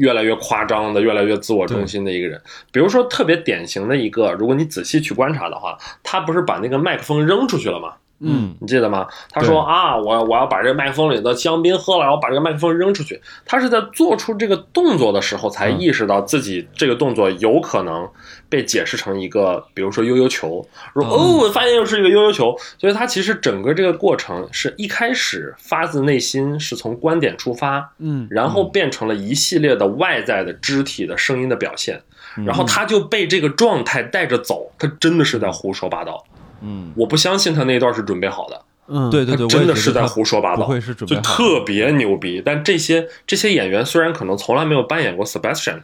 越来越夸张的，越来越自我中心的一个人。比如说，特别典型的一个，如果你仔细去观察的话，他不是把那个麦克风扔出去了吗？嗯你记得吗？他说啊，我我要把这个麦克风里的香槟喝了，然后把这个麦克风扔出去。他是在做出这个动作的时候，才嗯意识到自己这个动作有可能被解释成一个，比如说悠悠球。说嗯哦，我发现又是一个悠悠球。所以他其实整个这个过程是一开始发自内心，是从观点出发，嗯然后变成了一系列的外在的肢体的声音的表现。嗯然后他就被这个状态带着走，他真的是在胡说八道。嗯，我不相信他那一段是准备好的。嗯，对对对，他真的是在胡说八道，会是准备就特别牛逼。但这些这些演员虽然可能从来没有扮演过 Sebastian，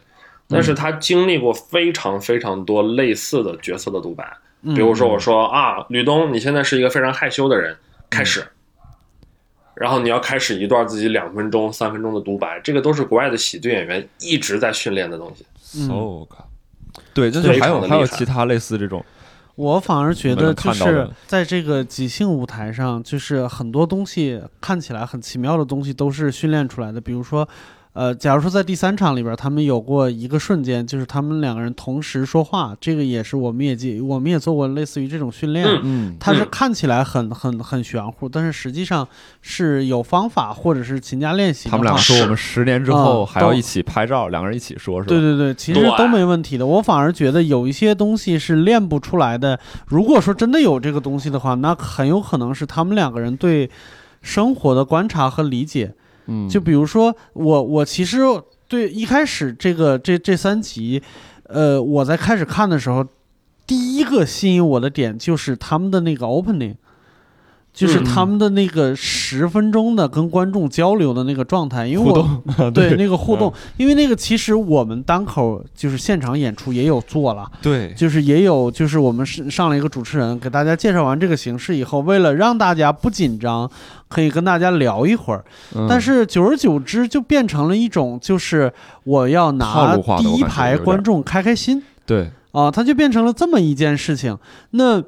但嗯是他经历过非常非常多类似的角色的独白。嗯比如说，我说啊，吕东，你现在是一个非常害羞的人，开始。嗯然后你要开始一段自己两分钟、三分钟的独白，这个都是国外的喜剧演员一直在训练的东西。嗯 so god 对，就是非还有常厉害还有其他类似这种，我反而觉得就是在这个即兴舞台上，就是很多东西看起来很奇妙的东西都是训练出来的。比如说，呃，假如说在第三场里边，他们有过一个瞬间，就是他们两个人同时说话，这个也是我们也记，我们也做过类似于这种训练。嗯嗯，它是嗯看起来很很很玄乎，但是实际上是有方法或者是勤加练习。他们俩说我们十年之后还要一起拍照，两个人一起说，是吧？对对对，其实都没问题的。我反而觉得有一些东西是练不出来的。如果说真的有这个东西的话，那很有可能是他们两个人对生活的观察和理解。嗯，就比如说我，我其实对一开始这个这这三集，呃，我在开始看的时候，第一个吸引我的点就是他们的那个 opening。就是嗯他们的那个十分钟的跟观众交流的那个状态，因为互我动，对那个互动，因为那个其实我们单口就是现场演出也有做了，对，就是也有就是我们是上了一个主持人给大家介绍完这个形式以后，为了让大家不紧张，可以跟大家聊一会儿。嗯但是久而久之就变成了一种就是我要拿第一排观众开开心对，啊，它就变成了这么一件事情。那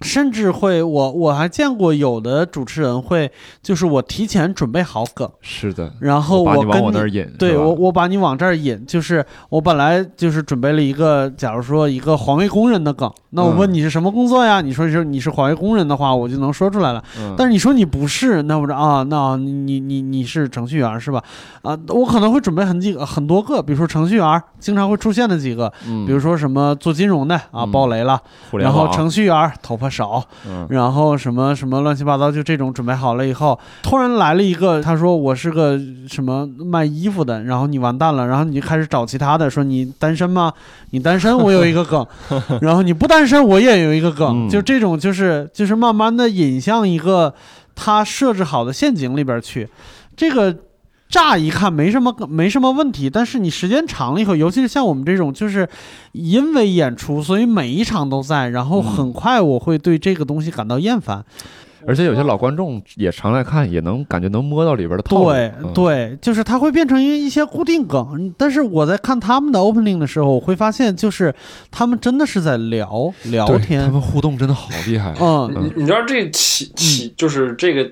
甚至会我我还见过有的主持人会就是我提前准备好梗。是的，然后把你往跟你我那儿引，对我，我把你往这儿引，就是我本来就是准备了一个，假如说一个环卫工人的梗，那我问嗯你是什么工作呀？你说是你是环卫工人的话，我就能说出来了。嗯但是你说你不是，那我说啊，那你你你你是程序员是吧？啊，我可能会准备很几个很多个，比如说程序员经常会出现的几个，嗯比如说什么做金融的啊，嗯爆雷了，然后程序员头发少，嗯然后什么什么乱七八糟，就这种准备好了以后，突然来了一个，他说我是个什么卖衣服的，然后你完蛋了，然后你就开始找其他的，说你单身吗？你单身，我有一个梗，然后你不单身，我也有一个梗，嗯就这种就是就是慢慢的引向一个他设置好的陷阱里边去，这个。乍一看没什么没什么问题，但是你时间长了以后，尤其是像我们这种，就是因为演出，所以每一场都在，然后嗯。很快我会对这个东西感到厌烦。而且有些老观众也常来看，也能感觉能摸到里边的套路，对嗯，对，就是它会变成一一些固定梗，但是我在看他们的 opening 的时候，我会发现，就是他们真的是在聊聊天。他，们互动真的好厉害，嗯。你你知道这起起就是这个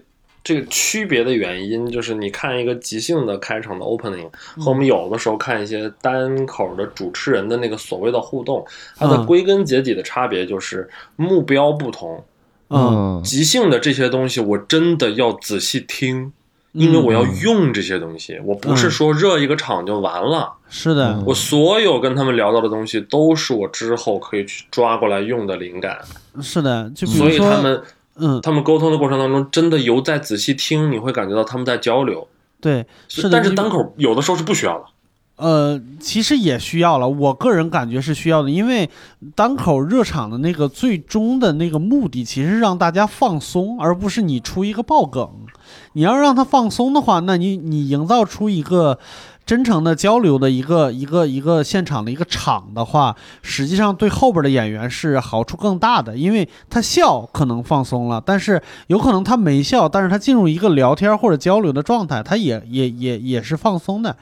这个区别的原因，就是你看一个即兴的开场的 opening 和我们有的时候看一些单口的主持人的那个所谓的互动，它的嗯归根结底的差别就是目标不同。嗯，即兴的这些东西，我真的要仔细听。因为我要用这些东西，我不是说热一个场就完了。是的嗯，我所有跟他们聊到的东西，都是我之后可以去抓过来用的灵感。是的，就比所如说，以他们嗯，他们沟通的过程当中，真的有在仔细听，你会感觉到他们在交流。对，是的，但是单口有的时候是不需要的。呃，其实也需要了，我个人感觉是需要的，因为单口热场的那个最终的那个目的，其实是让大家放松，而不是你出一个爆梗。你要让他放松的话，那你你营造出一个真诚的交流的一个一个一个现场的一个场的话，实际上对后边的演员是好处更大的，因为他笑可能放松了，但是有可能他没笑，但是他进入一个聊天或者交流的状态，他也也也也是放松的。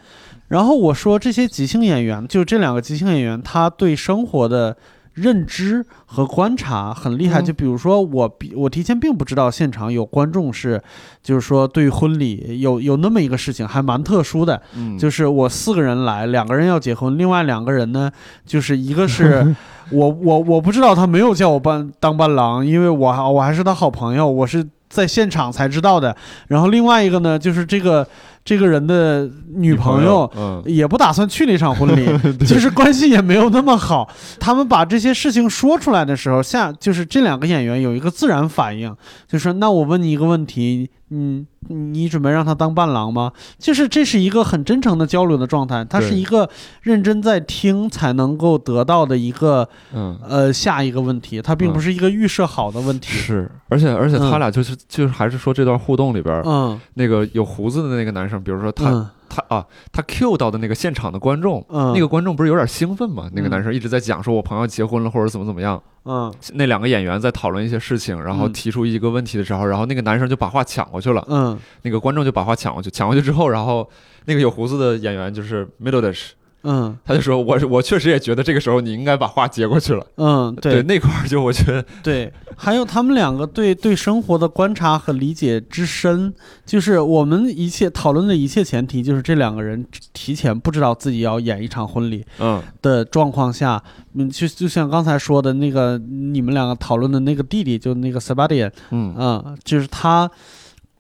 然后我说这些即兴演员，就这两个即兴演员，他对生活的认知和观察很厉害。嗯就比如说我比我提前并不知道现场有观众是，就是说对婚礼有有那么一个事情还蛮特殊的，嗯，就是我四个人来，两个人要结婚，另外两个人呢，就是一个是 我我我不知道他没有叫我伴当伴郎，因为我还我还是他好朋友，我是在现场才知道的。然后另外一个呢，就是这个这个人的女朋友。嗯，也不打算去那场婚礼，就是关系也没有那么好。他们把这些事情说出来的时候，下就是这两个演员有一个自然反应，就说那我问你一个问题，嗯，你准备让他当伴郎吗？就是这是一个很真诚的交流的状态，他是一个认真在听才能够得到的一个嗯，呃下一个问题，他并不是一个预设好的问题。是，而且而且他嗯俩就是就是还是说这段互动里边儿，嗯那个有胡子的那个男生，比如说他嗯他啊，他 Q 到的那个现场的观众，嗯，那个观众不是有点兴奋吗？那个嗯。男生一直在讲说我朋友结婚了或者怎么怎么样，嗯。那两个演员在讨论一些事情，然后嗯。提出一个问题的时候，然后那个男生就把话抢过去了，嗯。那个观众就把话抢过去，抢过去之后，然后那个有胡子的演员就是 Middledish，嗯。他就说我我确实也觉得这个时候你应该把话接过去了，嗯，对那块儿就我觉得。对，还有他们两个对对生活的观察和理解之深，就是我们一切讨论的一切前提，就是这两个人提前不知道自己要演一场婚礼嗯。的状况下，嗯，就就像刚才说的那个你们两个讨论的那个弟弟，就那个 Sebastian，嗯。嗯，就是他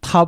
他。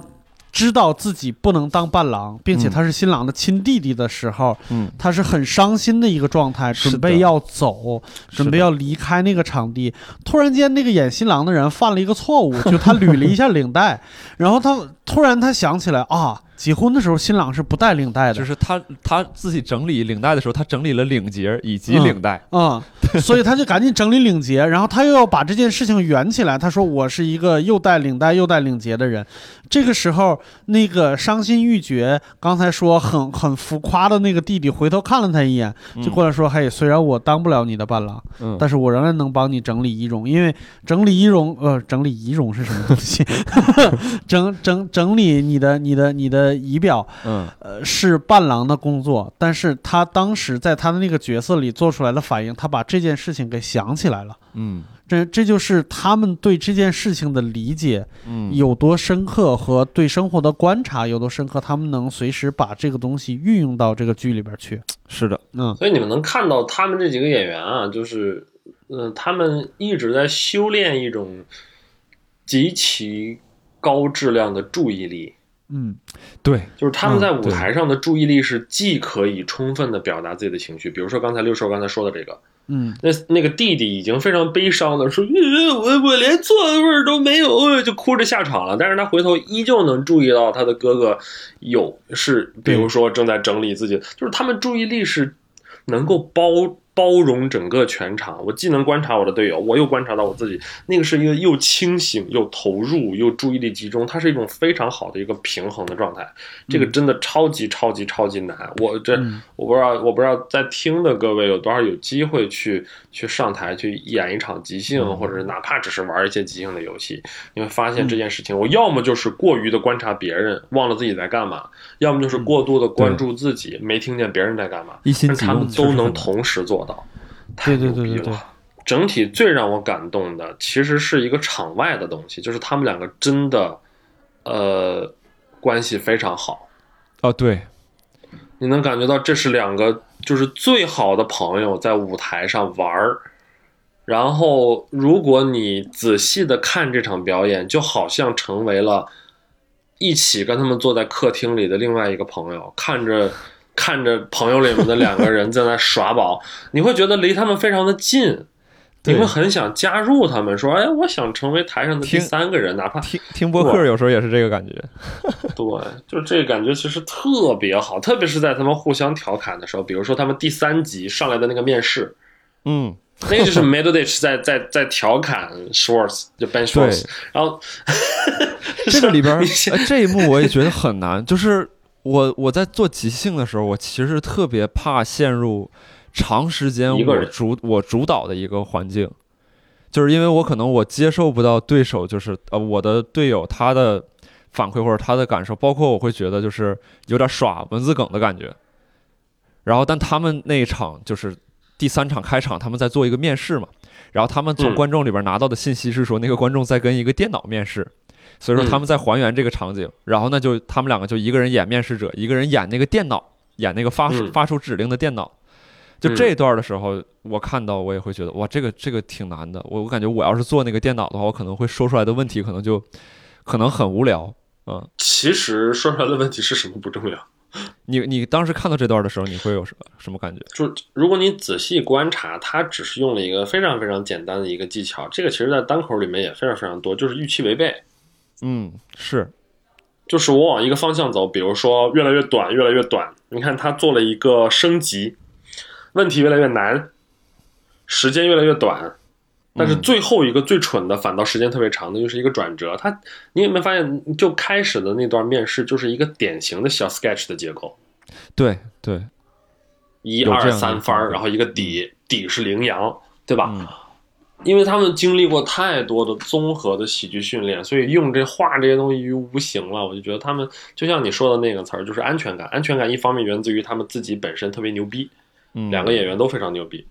知道自己不能当伴郎，并且嗯。他是新郎的亲弟弟的时候，嗯。他是很伤心的一个状态，准备要走，准备要离开那个场地。突然间，那个演新郎的人犯了一个错误，就他捋了一下领带，然后他突然他想起来啊，结婚的时候新郎是不带领带的，就是他他自己整理领带的时候，他整理了领结以及嗯领带，嗯，所以他就赶紧整理领结，然后他又要把这件事情圆起来。他说：“我是一个又带领带又带领结的人。”这个时候，那个伤心欲绝，刚才说很 很浮夸的那个弟弟回头看了他一眼，就过来说：“嘿，虽然我当不了你的伴郎，嗯，但是我仍然能帮你整理仪容，因为整理仪容，呃，整理仪容是什么东西？整整整理你的你的你的仪表，嗯。呃，是伴郎的工作，但是他当时在他的那个角色里做出来的反应，他把这件事情给想起来了。嗯。这这就是他们对这件事情的理解嗯。有多深刻，和对生活的观察有多深刻，他们能随时把这个东西运用到这个剧里边去。是的，嗯。所以你们能看到他们这几个演员啊，就是，嗯、他们一直在修炼一种极其高质量的注意力。嗯对，就是他们在舞台上的注意力是既可以充分的表达自己的情绪，比如说刚才六兽刚才说的这个，嗯。那那个弟弟已经非常悲伤的说，呃我我连座位都没有，呃就哭着下场了。但是他回头依旧能注意到他的哥哥有是，比如说正在整理自己，就是他们注意力是能够包包容整个全场。我既能观察我的队友，我又观察到我自己，那个是一个又清醒又投入又注意力集中，它是一种非常好的一个平衡的状态。这个真的超级超级超级难。我这嗯我不知道，我不知道在听的各位有多少有机会去去上台去演一场即兴，或者是哪怕只是玩一些即兴的游戏，你会发现这件事情，我要么就是过于的观察别人，忘了自己在干嘛；要么就是过度的关注自己，没听见别人在干嘛。一心但他们都能同时做到，太对对牛逼对对对了。整体最让我感动的，其实是一个场外的东西，就是他们两个真的，呃，关系非常好。哦，对，你能感觉到这是两个就是最好的朋友在舞台上玩儿，然后如果你仔细的看这场表演，就好像成为了一起跟他们坐在客厅里的另外一个朋友，看着看着朋友里面的两个人在那耍宝，你会觉得离他们非常的近。你会很想加入他们，说：“哎，我想成为台上的第三个人，哪怕听听播客有时候也是这个感觉，对，就这个感觉其实特别好，特别是在他们互相调侃的时候，比如说他们第三集上来的那个面试，嗯，那个就是 Middleditch 在在在调侃 Schwartz，就 Ben Schwartz，然后这个里边这一幕我也觉得很难，就是我我在做即兴的时候，我其实特别怕陷入长时间我主我主导的一个环境，就是因为我可能我接受不到对手，就是呃我的队友他的反馈或者他的感受，包括我会觉得就是有点耍文字梗的感觉。然后，但他们那一场就是第三场开场他们在做一个面试嘛，然后他们从嗯观众里边拿到的信息是说那个观众在跟一个电脑面试，所以说嗯他们在还原这个场景，然后呢就他们两个就一个人演面试者，一个人演那个电脑，演那个发出嗯发出指令的电脑。就嗯这一段的时候，我看到我也会觉得哇，这个这个挺难的。我我感觉我要是做那个电脑的话，我可能会说出来的问题可能就可能很无聊。嗯，其实说出来的问题是什么不重要，你你当时看到这段的时候，你会有什么什么感觉？就如果你仔细观察，它只是用了一个非常非常简单的一个技巧，这个其实在单口里面也非常非常多，就是预期违背。嗯，是，就是我往一个方向走，比如说越来越短，越来越短。你看它做了一个升级，问题越来越难，时间越来越短，但是嗯最后一个最蠢的，反倒时间特别长的，就是一个转折。它，你有没有发现，就开始的那段面试就是一个典型的小 sketch 的结构，对对，一二三番然后一个底，底是羚羊，对吧？嗯因为他们经历过太多的综合的喜剧训练，所以用这画这些东西于无形了。我就觉得他们就像你说的那个词儿，就是安全感。安全感一方面源自于他们自己本身特别牛逼，嗯，两个演员都非常牛逼。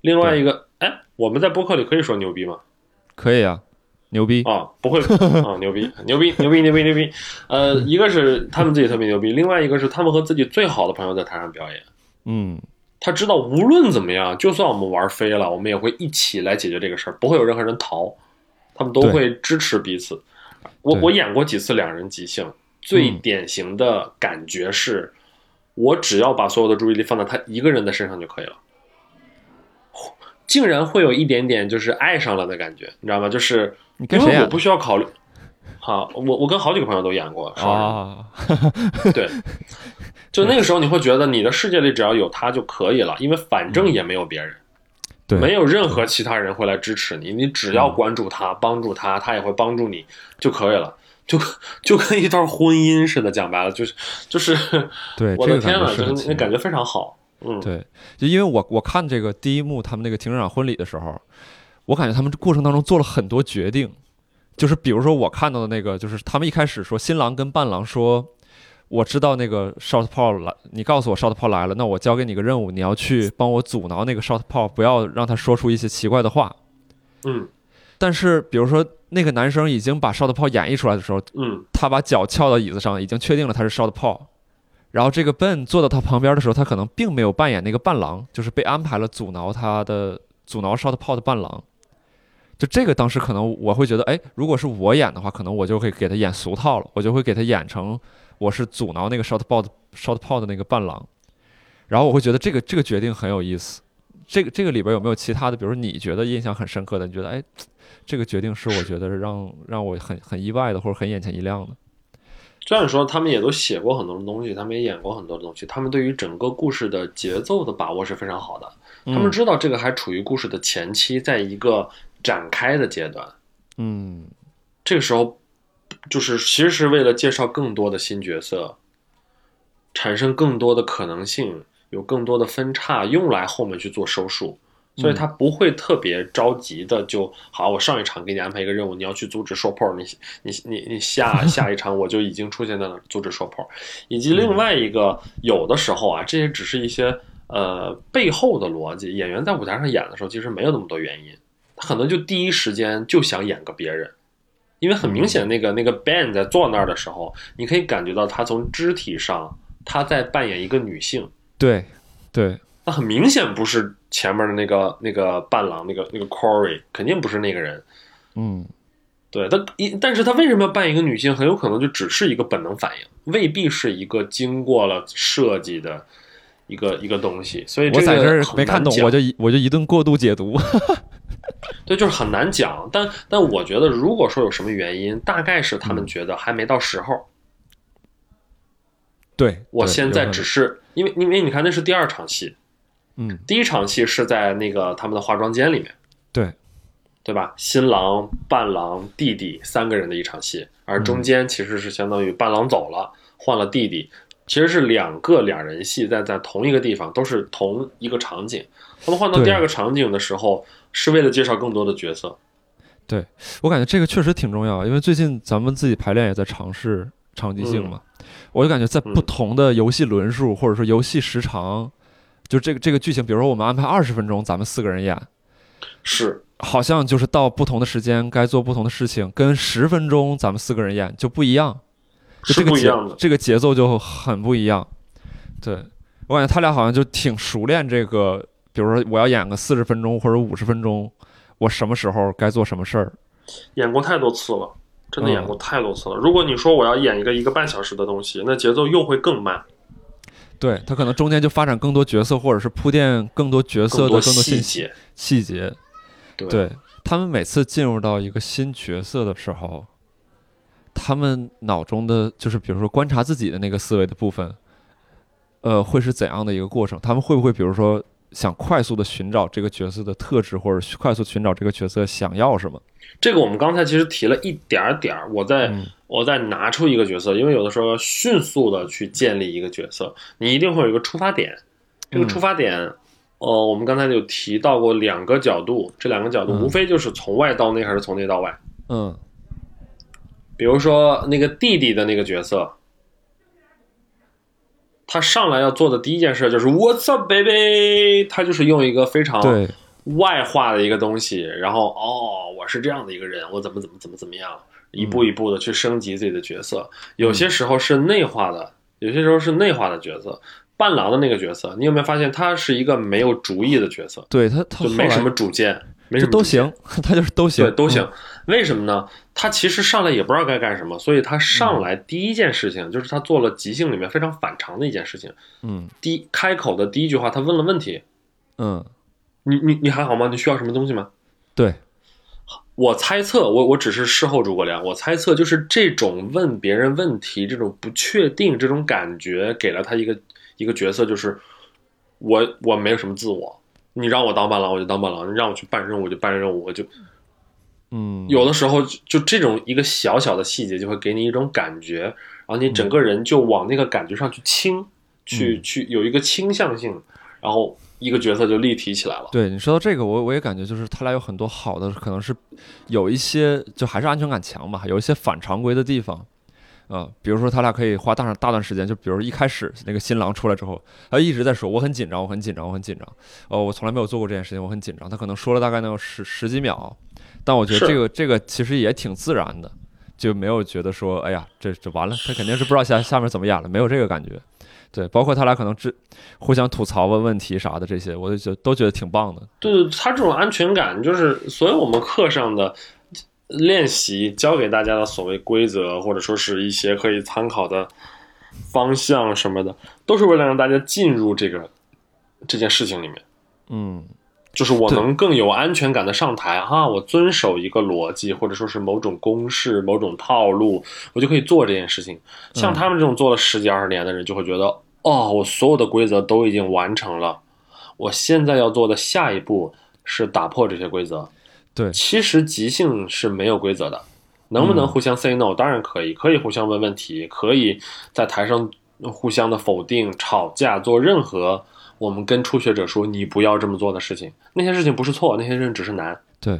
另外一个，哎，我们在播客里可以说牛逼吗？可以啊，牛逼，啊，不会啊，牛逼，牛逼，牛逼，牛逼，牛逼。呃，一个是他们自己特别牛逼，另外一个是他们和自己最好的朋友在台上表演。嗯他知道无论怎么样，就算我们玩飞了，我们也会一起来解决这个事儿，不会有任何人逃，他们都会支持彼此。我我演过几次两人即兴，最嗯典型的感觉是，我只要把所有的注意力放在他一个人的身上就可以了，竟然会有一点点就是爱上了的感觉，你知道吗？就是因为我不需要考虑。好，我我跟好几个朋友都演过啊？对，就那个时候你会觉得你的世界里只要有他就可以了，因为反正也没有别人，对，没有任何其他人会来支持你，你只要关注他，帮助他，他也会帮助你就可以了。就就跟一段婚姻似的，讲白了就是就是，对，我的天呐，那感觉非常好，嗯，对，就因为我我看这个第一幕他们那个停车场婚礼的时候，我感觉他们过程当中做了很多决定，就是比如说我看到的那个，就是他们一开始说新郎跟伴郎说，我知道那个 shot 炮来，你告诉我 shot 炮来了，那我交给你个任务，你要去帮我阻挠那个 shot por，不要让他说出一些奇怪的话。嗯但是比如说那个男生已经把 shot por 演绎出来的时候，嗯他把脚翘到椅子上，已经确定了他是 shot por。然后这个 Ben 坐到他旁边的时候，他可能并没有扮演那个伴郎，就是被安排了阻挠他的阻挠 shot 炮的伴郎。就这个当时可能我会觉得，哎，如果是我演的话，可能我就会给他演俗套了，我就会给他演成我是阻挠那个 shot 炮的 shot 炮的那个伴郎。然后我会觉得这个这个决定很有意思。这个这个里边有没有其他的，比如说你觉得印象很深刻的？你觉得哎，这个决定是我觉得让让我很很意外的，或者很眼前一亮的。虽然说他们也都写过很多的东西，他们也演过很多的东西，他们对于整个故事的节奏的把握是非常好的。他们嗯知道这个还处于故事的前期，在一个展开的阶段。嗯这个时候，就是其实是为了介绍更多的新角色，产生更多的可能性，有更多的分叉，用来后面去做收束。所以他不会特别着急的就好，我上一场给你安排一个任务，你要去阻止说炮，你你你你下 下一场我就已经出现在那儿阻止说炮，以及另外一个有的时候啊，这些只是一些呃背后的逻辑，演员在舞台上演的时候其实没有那么多原因，他可能就第一时间就想演个别人，因为很明显那个那个 Ben 在坐那儿的时候，你可以感觉到他从肢体上他在扮演一个女性，对对，那很明显不是前面的那个那个伴郎那个那个 Corey，肯定不是那个人。嗯对他一，但是他为什么要扮一个女性？很有可能就只是一个本能反应，未必是一个经过了设计的一个一个东西。所以个我在这儿没看懂，我就一我就一顿过度解读。对，就是很难讲。但但我觉得，如果说有什么原因，大概是他们嗯觉得还没到时候。对，对我现在只是因为因为你看那是第二场戏，嗯第一场戏是在那个他们的化妆间里面，对对吧？新郎、伴郎、弟弟三个人的一场戏，而嗯中间其实是相当于伴郎走了，换了弟弟，其实是两个两人戏在在同一个地方，都是同一个场景。他们换到第二个场景的时候，是为了介绍更多的角色。对我感觉这个确实挺重要，因为最近咱们自己排练也在尝试场即兴嘛，我就感觉在不同的游戏轮数或者说游戏时长就这个这个剧情，比如说我们安排二十分钟，咱们四个人演，是好像就是到不同的时间该做不同的事情，跟十分钟咱们四个人演就不一样，就是这个节不一样的。这个节奏就很不一样。对我感觉他俩好像就挺熟练这个，比如说我要演个四十分钟或者五十分钟，我什么时候该做什么事儿。演过太多次了，真的嗯演过太多次了。如果你说我要演一个一个半小时的东西，那节奏又会更慢，对他可能中间就发展更多角色，或者是铺垫更多角色的更多信息节。细节。对对他们每次进入到一个新角色的时候，他们脑中的就是比如说观察自己的那个思维的部分，呃，会是怎样的一个过程？他们会不会比如说想快速的寻找这个角色的特质，或者快速寻找这个角色想要什么？这个我们刚才其实提了一点儿点儿，我再、嗯我再拿出一个角色，因为有的时候要迅速的去建立一个角色，你一定会有一个出发点。这个嗯出发点，呃，我们刚才有提到过两个角度，这两个角度嗯无非就是从外到内还是从内到外。嗯比如说那个弟弟的那个角色，他上来要做的第一件事就是 “What's up, baby”，他就是用一个非常，外化的一个东西，然后哦，我是这样的一个人，我怎么怎么怎么怎么样，一步一步的去升级自己的角色。有些时候是内化的，有些时候是内化的角色。伴郎的那个角色，你有没有发现他是一个没有主意的角色，对他他就没什么主见，没什就都行，他就是都行，对，都行嗯。。为什么呢？他其实上来也不知道该干什么，所以他嗯上来第一件事情就是他做了即兴里面非常反常的一件事情。嗯第一开口的第一句话，他问了问题：嗯，你你你还好吗？你需要什么东西吗？对，我猜测，我我只是事后诸葛亮，我猜测就是这种问别人问题，这种不确定，这种感觉，给了他一个一个角色，就是我我没有什么自我，你让我当伴郎我就当伴郎，你让我去办任务我就办任务，我就嗯，有的时候就就这种一个小小的细节就会给你一种感觉，然后你整个人就往那个感觉上去倾，去去有一个倾向性，然后一个角色就立体起来了。对你说到这个，我我也感觉就是他俩有很多好的，可能是有一些就还是安全感强吧，有一些反常规的地方。啊、比如说他俩可以花大大段时间，就比如一开始那个新郎出来之后，他一直在说我很紧张，我很紧张，我很紧张，哦，我从来没有做过这件事情，我很紧张。他可能说了大概能有十十几秒，但我觉得这个这个其实也挺自然的，就没有觉得说哎呀这这完了，他肯定是不知道下下面怎么演了，没有这个感觉。对，包括他俩可能只互相吐槽问问题啥的这些，我就觉得都觉得挺棒的。对对，他这种安全感，就是所有我们课上的练习教给大家的所谓规则，或者说是一些可以参考的方向什么的，都是为了让大家进入这个这件事情里面。嗯，就是我能更有安全感的上台哈，我遵守一个逻辑，或者说是某种公式、某种套路，我就可以做这件事情。像他们这种做了十几二十年的人，就会觉得，哦，我所有的规则都已经完成了，我现在要做的下一步是打破这些规则。对其实即兴是没有规则的，能不能互相 say no？、当然可以，可以互相问问题，可以在台上互相的否定、吵架，做任何我们跟初学者说你不要这么做的事情。那些事情不是错，那些事情只是难。对，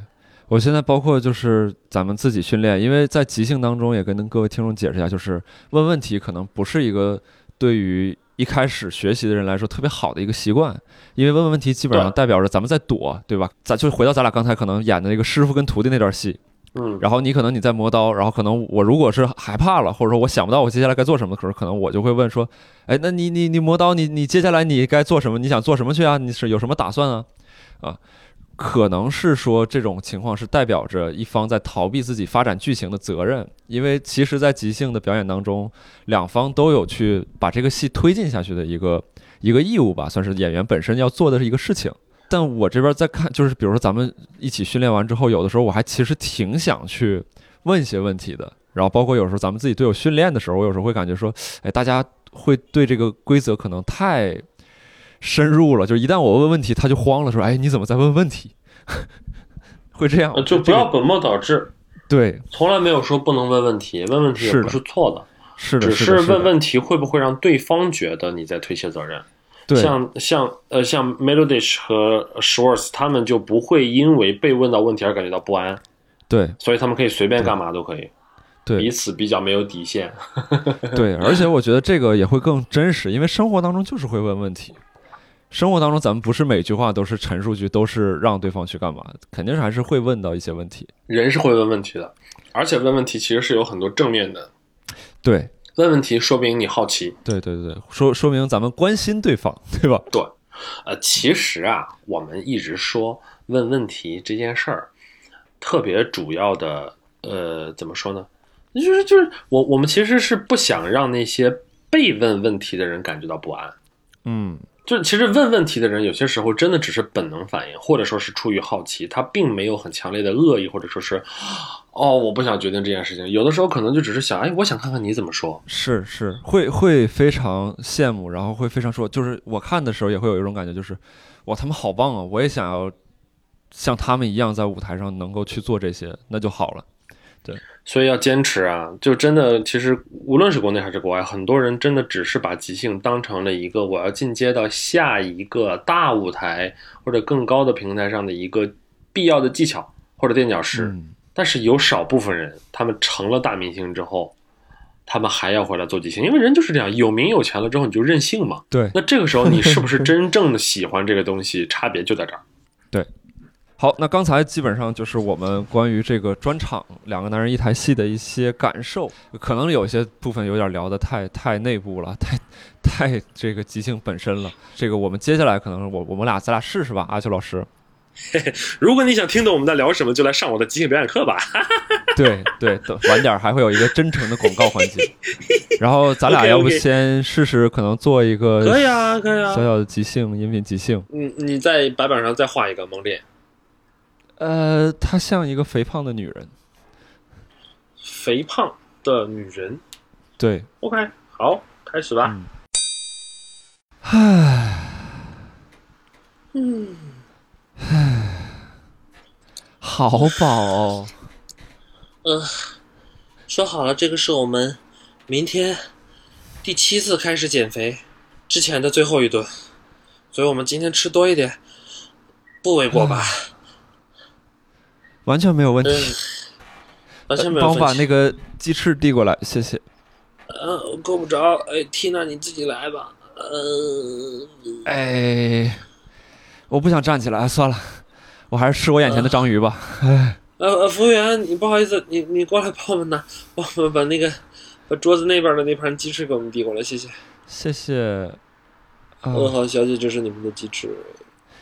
我现在包括就是咱们自己训练，因为在即兴当中也跟各位听众解释一下，就是问问题可能不是一个对于一开始学习的人来说特别好的一个习惯，因为问问问题基本上代表着咱们在躲，对吧？咱就回到咱俩刚才可能演的那个师傅跟徒弟那段戏，嗯，然后你可能你在磨刀，然后可能我如果是害怕了，或者说我想不到我接下来该做什么的时候，可能我就会问说，哎，那你你你磨刀，你你接下来你该做什么？你想做什么去啊？你是有什么打算啊？啊，可能是说这种情况是代表着一方在逃避自己发展剧情的责任，因为其实，在即兴的表演当中，两方都有去把这个戏推进下去的一个一个义务吧，算是演员本身要做的是一个事情。但我这边在看，就是比如说咱们一起训练完之后，有的时候我还其实挺想去问一些问题的。然后包括有时候咱们自己队友训练的时候，我有时候会感觉说，哎，大家会对这个规则可能太深入了，就是一旦我问问题，他就慌了，说，哎，你怎么在问问题？会这样呃，就不要本末倒置。对，从来没有说不能问问题，问问题也不是错的，是的，只是问问题会不会让对方觉得你在推卸责任。对，像像呃像 Melodish 和 Schwartz 他们就不会因为被问到问题而感觉到不安，对。所以他们可以随便干嘛都可以，对。彼此比较没有底线。对，而且我觉得这个也会更真实，因为生活当中就是会问问题。生活当中咱们不是每句话都是陈述句，都是让对方去干嘛，肯定是还是会问到一些问题。人是会问问题的，而且问问题其实是有很多正面的。对问问题说明你好奇，对对对，说说明咱们关心对方，对吧？对，呃，其实啊，我们一直说问问题这件事儿，特别主要的，呃，怎么说呢？就是就是我我们其实是不想让那些被问问题的人感觉到不安。嗯，就其实问问题的人，有些时候真的只是本能反应，或者说是出于好奇，他并没有很强烈的恶意，或者说是，哦，我不想决定这件事情。有的时候可能就只是想，哎，我想看看你怎么说。是是，会会非常羡慕，然后会非常说，就是我看的时候也会有一种感觉，就是哇，他们好棒啊！我也想要像他们一样在舞台上能够去做这些，那就好了。所以要坚持啊！就真的，其实无论是国内还是国外，很多人真的只是把即兴当成了一个我要进阶到下一个大舞台或者更高的平台上的一个必要的技巧或者垫脚石。嗯，但是有少部分人，他们成了大明星之后，他们还要回来做即兴，因为人就是这样，有名有钱了之后你就任性嘛。对。那这个时候你是不是真正的喜欢这个东西，差别就在这儿。好，那刚才基本上就是我们关于这个专场两个男人一台戏的一些感受，可能有些部分有点聊得太太内部了，太太这个即兴本身了。这个我们接下来可能我我们俩咱俩试试吧，阿秋老师。如果你想听懂我们在聊什么，就来上我的即兴表演课吧。对 对，等晚点还会有一个真诚的广告环节，然后咱俩要不先试试，可能做一个可以啊，可以啊小。小的即兴音频即兴。嗯，你在白板上再画一个蒙脸，呃，她像一个肥胖的女人，肥胖的女人。对，OK，好，开始吧。唉，嗯，好饱哦。呃，说好了，这个是我们明天第七次开始减肥之前的最后一顿，所以我们今天吃多一点，不为过吧？完全没有问题。嗯，完全没有帮我把。那个鸡翅递过来，谢谢。呃，我够不着，哎，Tina 你自己来吧。呃，哎，我不想站起来，算了，我还是吃我眼前的章鱼吧。哎，呃呃，服务员，你不好意思，你你过来帮我们拿，帮我们把那个把桌子那边的那盘鸡翅给我们递过来，谢谢。谢谢。啊、嗯，好，小姐，这是你们的鸡翅。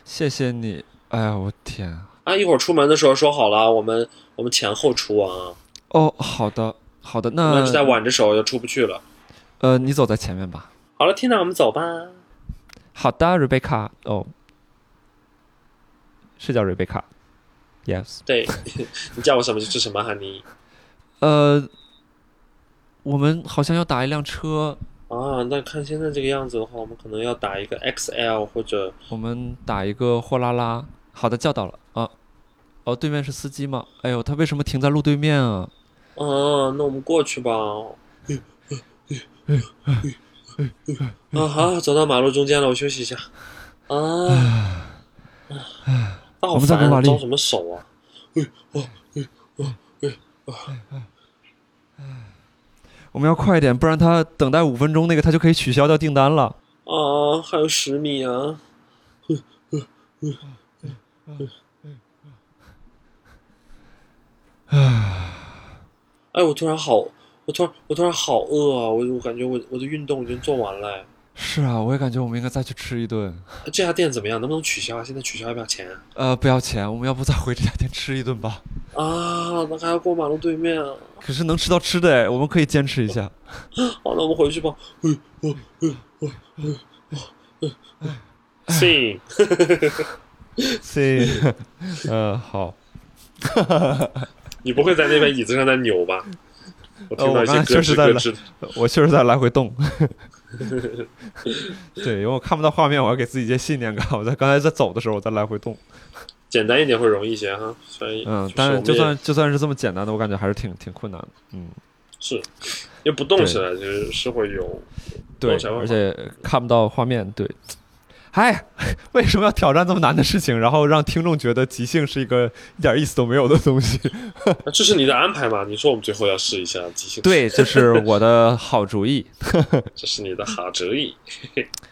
谢谢你。哎呀，我天啊！啊，一会儿出门的时候说好了，我们我们前后出啊，哦，好的，好的，那那然再挽着手就出不去了。呃，你走在前面吧。好了，Tina，我们走吧。好的，Rebecca。哦，是叫 Rebecca。Yes。对，你叫我什么就是什么哈尼。呃，我们好像要打一辆车，啊，那看现在这个样子的话，我们可能要打一个 XL 或者我们打一个货拉拉。好的，叫到了啊。哦，对面是司机吗？哎呦，他为什么停在路对面啊？啊，那我们过去吧。啊，好，走到马路中间了，我休息一下。啊，我们在烦罗马利招什么手啊？我们要快一点，不然他等待五分钟，那个他就可以取消掉订单了。啊，还有十米啊！哎，我突然好，我突然我突然好饿啊！我我感觉我我的运动已经做完了哎。是啊，我也感觉我们应该再去吃一顿。这家店怎么样？能不能取消啊？现在取消要不要钱啊？呃，不要钱，我们要不再回这家店吃一顿吧？啊，那还要过马路对面啊！可是能吃到吃的哎，我们可以坚持一下。好，那我们回去吧。信，行，呃，好。你不会在那边椅子上在扭吧？我听到一些确实在吱咯吱的。我确实在来回动。对，因为我看不到画面，我要给自己一些信念感。我在刚才在走的时候，我在来回动。简单一点会容易一些哈。所以，嗯，但是就算就算是这么简单的，我感觉还是挺挺困难的。嗯，是，因为不动起来就是是会有对而且看不到画面。对，哎，为什么要挑战这么难的事情，然后让听众觉得即兴是一个一点意思都没有的东西？啊这是你的安排吗？你说我们最后要试一下即兴，对，这是我的好主意。这是你的好主意。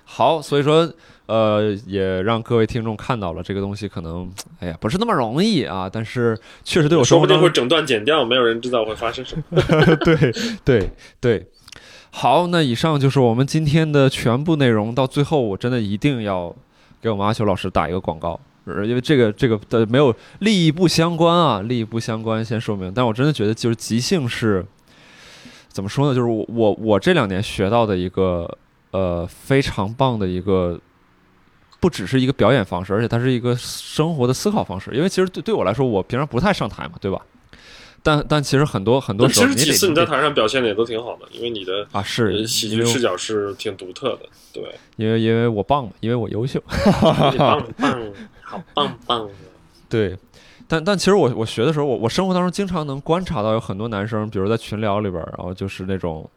好，所以说呃，也让各位听众看到了这个东西可能，哎呀，不是那么容易啊，但是确实对我说不定会整段剪掉，没有人知道会发生什么。对对对。好，那以上就是我们今天的全部内容。到最后，我真的一定要给我们阿修老师打一个广告，因为这个这个的没有利益不相关啊，利益不相关，先说明。但我真的觉得，就是即兴是怎么说呢？就是我我我这两年学到的一个呃非常棒的一个，不只是一个表演方式，而且它是一个生活的思考方式。因为其实对对我来说，我平常不太上台嘛，对吧？但但其实很多很多但其实几次你在台上表现的也都挺好的，因为你的啊是呃喜剧视角是挺独特的。对，因为因为我棒嘛，因为我优秀。你棒棒，好棒棒。对，但但其实我我学的时候，我我生活当中经常能观察到有很多男生，比如在群聊里边，然后就是那种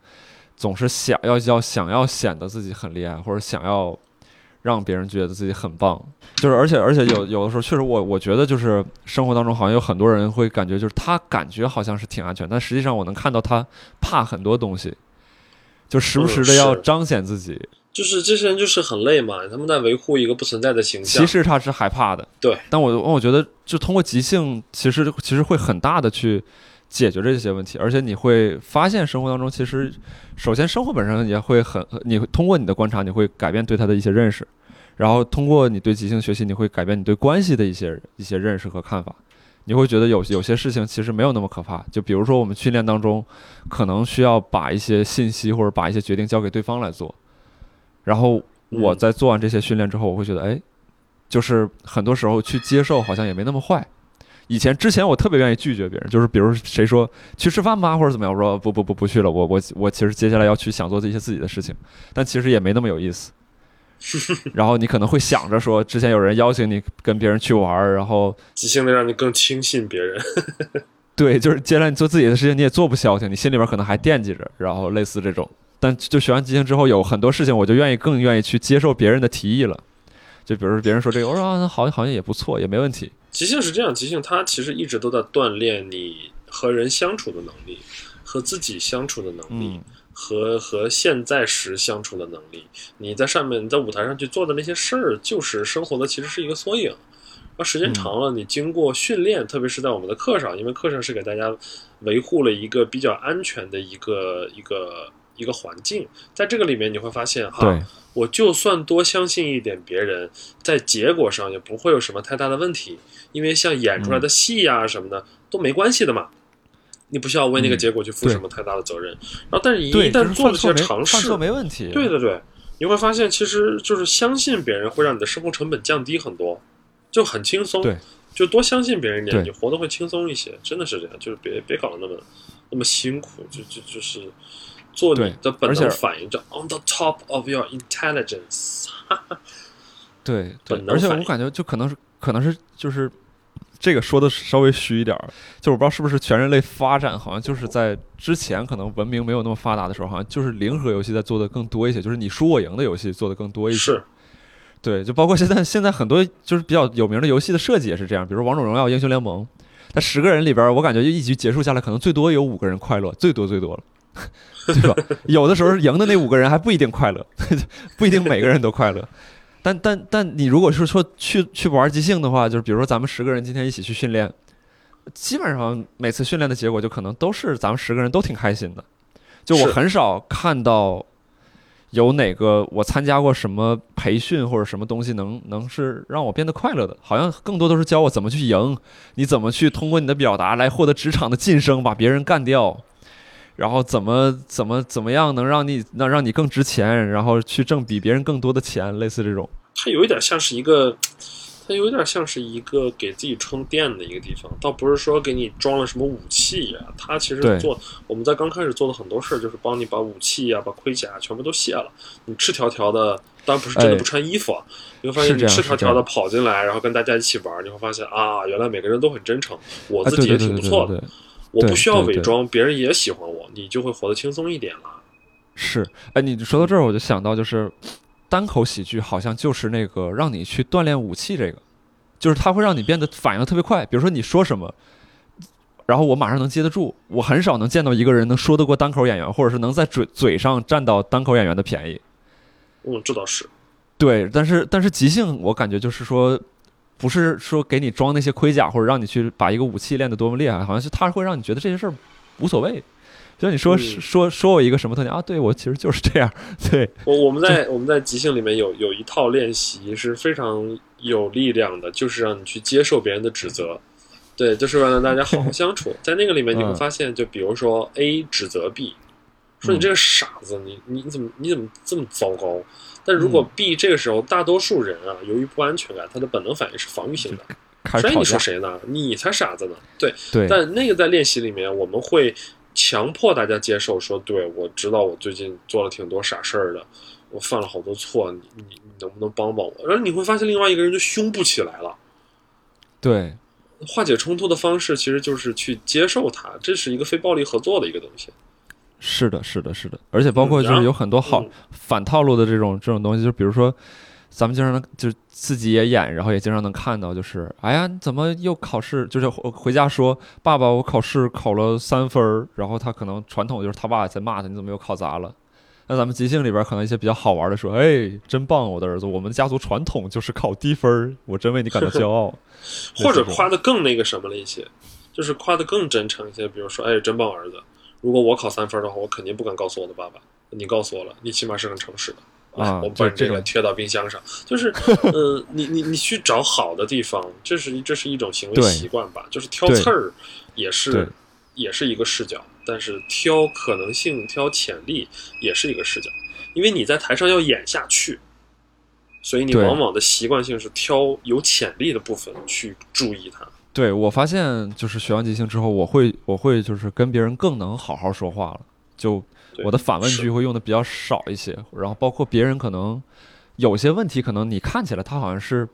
总是想要要想要显得自己很厉害，或者想要让别人觉得自己很棒，就是而且而且有有的时候确实我我觉得就是生活当中好像有很多人会感觉就是他感觉好像是挺安全，但实际上我能看到他怕很多东西，就时不嗯时的要彰显自己，就是这些人就是很累嘛，他们在维护一个不存在的形象其。实他是害怕的。对，但我我觉得就通过即兴，其实其实会很大的去解决这些问题，而且你会发现生活当中其实，首先生活本身也会很，你会通过你的观察，你会改变对他的一些认识，然后通过你对即兴学习，你会改变你对关系的一些一些认识和看法。你会觉得有有些事情其实没有那么可怕，就比如说我们训练当中，可能需要把一些信息或者把一些决定交给对方来做，然后我嗯在做完这些训练之后，我会觉得，哎，就是很多时候去接受好像也没那么坏。以前之前我特别愿意拒绝别人，就是比如谁说去吃饭吧或者怎么样，我说不不不不去了，我我我其实接下来要去想做一些自己的事情，但其实也没那么有意思。然后你可能会想着说，之前有人邀请你跟别人去玩儿，然后即兴的让你更轻信别人。对，就是接下来你做自己的事情，你也做不消停，你心里边可能还惦记着，然后类似这种。但就学完即兴之后，有很多事情我就愿意更愿意去接受别人的提议了。就比如说别人说这个，我说啊，那好好像也不错，也没问题。即兴是这样，即兴它其实一直都在锻炼你和人相处的能力，和自己相处的能力，嗯和和现在时相处的能力。你在上面，你在舞台上去做的那些事儿，就是生活的其实是一个缩影。而时间长了，你经过训练，特别是在我们的课上，因为课上是给大家维护了一个比较安全的一个一个一个环境，在这个里面你会发现哈，我就算多相信一点别人，在结果上也不会有什么太大的问题，因为像演出来的戏呀、什么的、都没关系的嘛，你不需要为那个嗯结果去负什么太大的责任。然后，但是你，一旦做了些尝试没问题。对对对，你会发现其实就是相信别人会让你的生活成本降低很多，就很轻松。对，就多相信别人一点，你活得会轻松一些，真的是这样，就是别别搞得那么那么辛苦，就就就是做你对的本而且能反应，叫 on the top of your intelligence。对对而且我感觉就可能是可能是就是这个说的稍微虚一点儿，就我不知道是不是全人类发展好像就是在之前可能文明没有那么发达的时候，好像就是零和游戏在做的更多一些，就是你输我赢的游戏做的更多一些。是，对，就包括现在现在很多就是比较有名的游戏的设计也是这样，比如《王者荣耀》《英雄联盟》，它十个人里边，我感觉就一局结束下来，可能最多有五个人快乐，最多最多了。对吧？有的时候赢的那五个人还不一定快乐，不一定每个人都快乐。但但但你如果是说去去玩即兴的话，就是比如说咱们十个人今天一起去训练，基本上每次训练的结果就可能都是咱们十个人都挺开心的。就我很少看到有哪个我参加过什么培训或者什么东西能能是让我变得快乐的，好像更多都是教我怎么去赢，你怎么去通过你的表达来获得职场的晋升，把别人干掉。然后怎么怎么怎么样能让你能让你更值钱，然后去挣比别人更多的钱，类似这种。它有一点像是一个，它有一点像是一个给自己充电的一个地方，倒不是说给你装了什么武器呀、它其实做我们在刚开始做的很多事儿，就是帮你把武器呀、把盔甲全部都卸了，你赤条条的，当然不是真的哎不穿衣服啊，你会发现你赤条条的跑进来，然后跟大家一起玩，你会发现啊，原来每个人都很真诚，我啊，自己也挺不错的，对对对，我不需要伪装，别人也喜欢我，你就会活得轻松一点了。是。哎，你说到这儿，我就想到就是单口喜剧好像就是那个让你去锻炼武器，这个就是它会让你变得反应特别快。比如说你说什么。然后我马上能接得住，我很少能见到一个人能说得过单口演员，或者是能在嘴嘴上占到单口演员的便宜。嗯，这倒是。对，但是但是即兴我感觉就是说，不是说给你装那些盔甲或者让你去把一个武器练得多么厉害，好像是他会让你觉得这些事儿无所谓。就你说、嗯说说我一个什么特点啊？对我其实就是这样。对，我我们在我们在即兴里面有有一套练习是非常有力量的，就是让你去接受别人的指责，对，就是让大家好好相处。在那个里面，你会嗯发现，就比如说 A 指责 B，说你这个傻子，你你怎么你怎么这么糟糕？但如果 B 这个时候，大多数人啊，由于不安全感，他的本能反应是防御性的。所以。你说谁呢？你才傻子呢。对，对，但那个在练习里面，我们会强迫大家接受说，对我知道我最近做了挺多傻事儿的，我犯了好多错，你你你能不能帮帮我？然后你会发现另外一个人就凶不起来了。对，化解冲突的方式其实就是去接受它，这是一个非暴力合作的一个东西。是的，是的，是的，而且包括就是有很多好、嗯反套路的这种这种东西，就比如说，咱们经常能就是自己也演，然后也经常能看到，就是哎呀，你怎么又考试？就是回回家说，爸爸，我考试考了三分儿，然后他可能传统就是他爸在骂他，你怎么又考砸了？那咱们即兴里边可能一些比较好玩的说，哎，真棒，我的儿子，我们家族传统就是考低分儿，我真为你感到骄傲。或者夸的更那个什么了一些，就是夸的更真诚一些。比如说，哎，真棒儿子！如果我考三分的话，我肯定不敢告诉我的爸爸。你告诉我了，你起码是很诚实的。来啊我把这个贴到冰箱上，就是，呃，你你你去找好的地方，这是这是一种行为习惯吧，就是挑刺儿，也是也是一个视角，但是挑可能性、挑潜力也是一个视角，因为你在台上要演下去，所以你往往的习惯性是挑有潜力的部分去注意它。对我发现，就是学完即兴之后，我会我会就是跟别人更能好好说话了，就我的反问句会用的比较少一些，然后包括别人可能有些问题，可能你看起来他好像是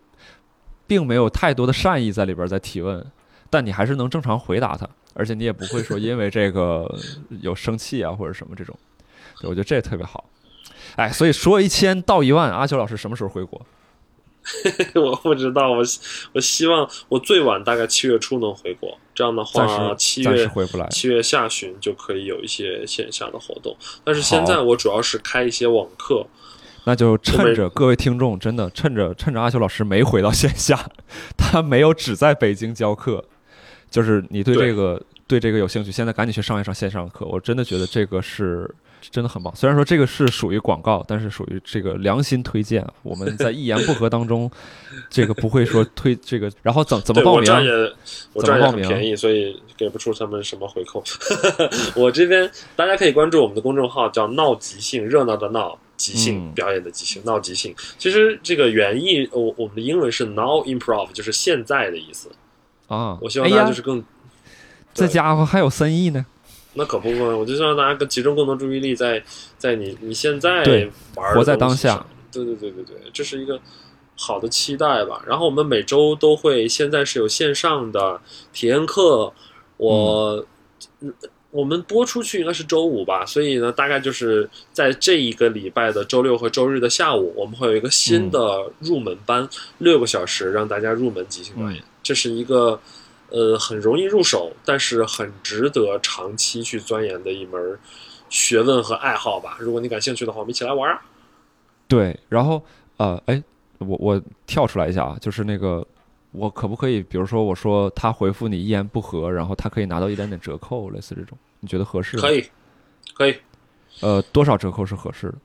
并没有太多的善意在里边在提问，但你还是能正常回答他，而且你也不会说因为这个有生气啊或者什么这种，对我觉得这特别好。哎，所以说一千道一万，阿秋老师什么时候回国？我不知道，我希我希望我最晚大概七月初能回国，这样的话七月回不来。七月下旬就可以有一些线下的活动。但是现在我主要是开一些网课，那就趁着各位听众真的趁着趁着阿修老师没回到线下，他没有只在北京教课，就是你对对这个对这个有兴趣，现在赶紧去上一上线上课。我真的觉得这个是真的很棒。虽然说这个是属于广告，但是属于这个良心推荐啊。我们在一言不合当中，这个不会说推这个，然后怎怎么报名我这？儿也我这儿也很便宜，所以给不出他们什么回扣。我这边大家可以关注我们的公众号，叫“闹即兴”，热闹的闹。即兴嗯表演的即兴，闹即兴。其实这个原意，我我们的英文是 now improv，就是现在的意思。啊，我希望大家就是更这家伙还有深意呢。那可不嘛，我就希望大家更集中更多注意力在在你你现在对玩的活在当下。对对对对对，这是一个好的期待吧。然后我们每周都会，现在是有线上的体验课，我。嗯我们播出去应该是周五吧，所以呢，大概就是在这一个礼拜的周六和周日的下午，我们会有一个新的入门班，六个小时让大家入门即兴表演。这是一个呃很容易入手，但是很值得长期去钻研的一门学问和爱好吧。如果你感兴趣的话，我们一起来玩啊！对，然后呃，哎，我我跳出来一下啊，就是那个，我可不可以，比如说我说他回复你一言不合，然后他可以拿到一点点折扣，类似这种，你觉得合适吗？可以，可以，呃，多少折扣是合适的？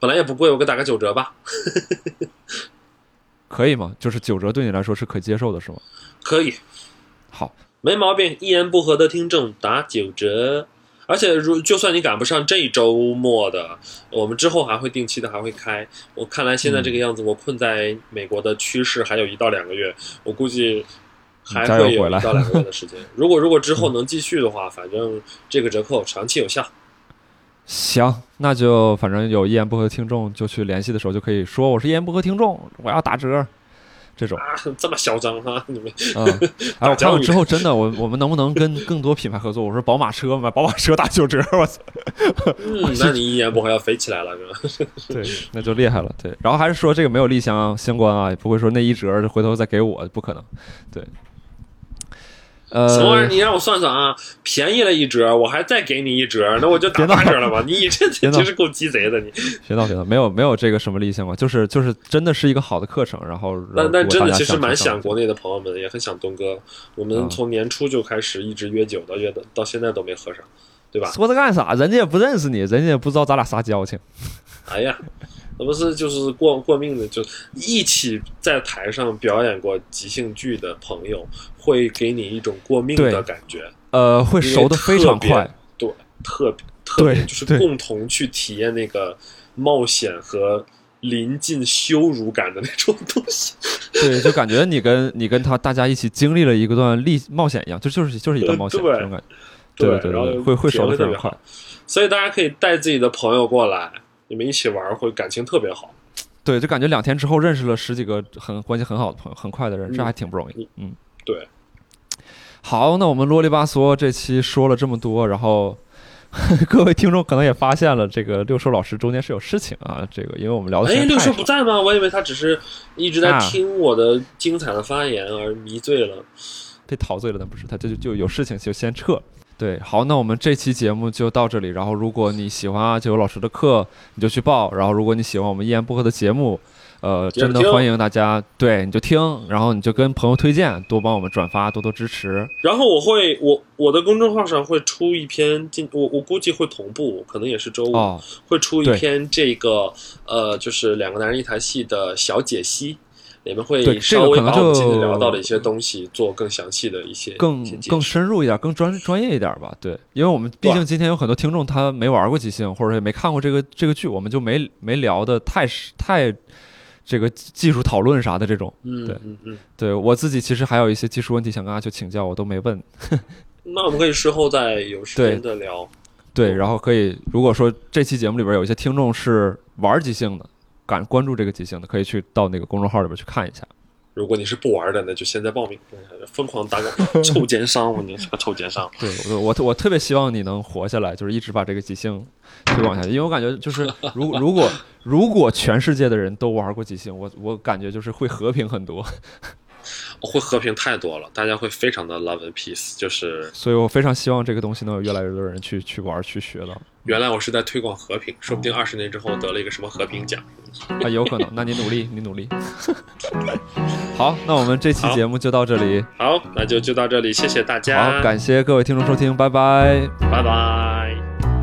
本来也不贵，我给打个九折吧。可以吗？就是九折对你来说是可接受的，是吗？可以，好，没毛病。一言不合的听众打九折。而且，如就算你赶不上这周末的，我们之后还会定期的还会开。我看来现在这个样子，我困在美国的趋势还有一到两个月，我估计还会有一到两个月的时间。如果如果之后 能继续的话，反正这个折扣长期有效。行，那就反正有一言不合听众就去联系的时候就可以说我是一言不合听众，我要打折，这种。啊，这么嚣张哈、你们嗯，哎，我看了之后真的，我我们能不能跟更多品牌合作？我说宝马车买宝马车打九折，我操！嗯，那你一言不合要飞起来了，是吧？对，那就厉害了。对，然后还是说这个没有利相相关啊，也不会说那一折回头再给我，不可能。对，什么玩意儿？呃，你让我算算啊，便宜了一折，我还再给你一折，那我就打八折了吧？你这 别闹真是够鸡贼的你。别闹别闹，没有没有这个什么利息吗，就是就是真的是一个好的课程，然后但但真的其实蛮想想国内的朋友们，也很想东哥。我们嗯从年初就开始一直约酒，到约的到现在都没喝上，对吧？说这干啥？人家也不认识你，人家也不知道咱俩啥交情。哎呀，那不是就是过过命的，就一起在台上表演过即兴剧的朋友，会给你一种过命的感觉，呃，会熟的非常快。对，特别特别对就是共同去体验那个冒险和临近羞辱感的那种东西。对，就感觉你跟你跟他大家一起经历了一个段历冒险一样，就就是就是一段冒险对这种感觉。对对然后对，会会熟的非常快验会特别好。所以大家可以带自己的朋友过来，你们一起玩，会感情特别好。对，就感觉两天之后认识了十几个很关系很好的朋友，很快的人，这嗯还挺不容易。嗯，对，好，那我们啰里吧嗦这期说了这么多，然后 各位听众可能也发现了，这个六叔老师中间是有事情啊。这个因为我们聊哎，六叔不在吗？我以为他只是一直在啊听我的精彩的发言而迷醉了。被陶醉了，那不是他这就就有事情就先撤。对，好，那我们这期节目就到这里。然后，如果你喜欢阿九老师的课，你就去报。然后，如果你喜欢我们一言不合的节目，呃，真的欢迎大家，对，你就听，然后你就跟朋友推荐，多帮我们转发，多多支持。然后我会，我我的公众号上会出一篇今，我我估计会同步，可能也是周五、哦，会出一篇这个呃，就是两个男人一台戏的小解析，里面会对这稍微个可能把我们今天就聊到的一些东西做更详细的一些更更深入一点，更专专业一点吧。对，因为我们毕竟今天有很多听众他没玩过即兴，或者也没看过这个这个剧，我们就没没聊的太太这个技术讨论啥的这种。嗯对嗯嗯。对我自己其实还有一些技术问题想跟阿秋请教，我都没问。那我们可以事后再有时间再聊。对，然后可以，如果说这期节目里边有一些听众是玩即兴的，感关注这个即兴的，可以去到那个公众号里边去看一下。如果你是不玩的，那就现在报名，疯狂打广 臭奸商，我你是个臭奸商。对我我我特别希望你能活下来，就是一直把这个即兴推广下去，因为我感觉就是如 如果如果全世界的人都玩过即兴，我我感觉就是会和平很多，会和平太多了，大家会非常的 love and peace。就是所以我非常希望这个东西能有越来越多人去去玩去学到，原来我是在推广和平，说不定二十年之后得了一个什么和平奖。啊有可能，那你努力你努力。好，那我们这期节目就到这里，好，那就就到这里，谢谢大家，好，感谢各位听众收听，拜拜。拜拜。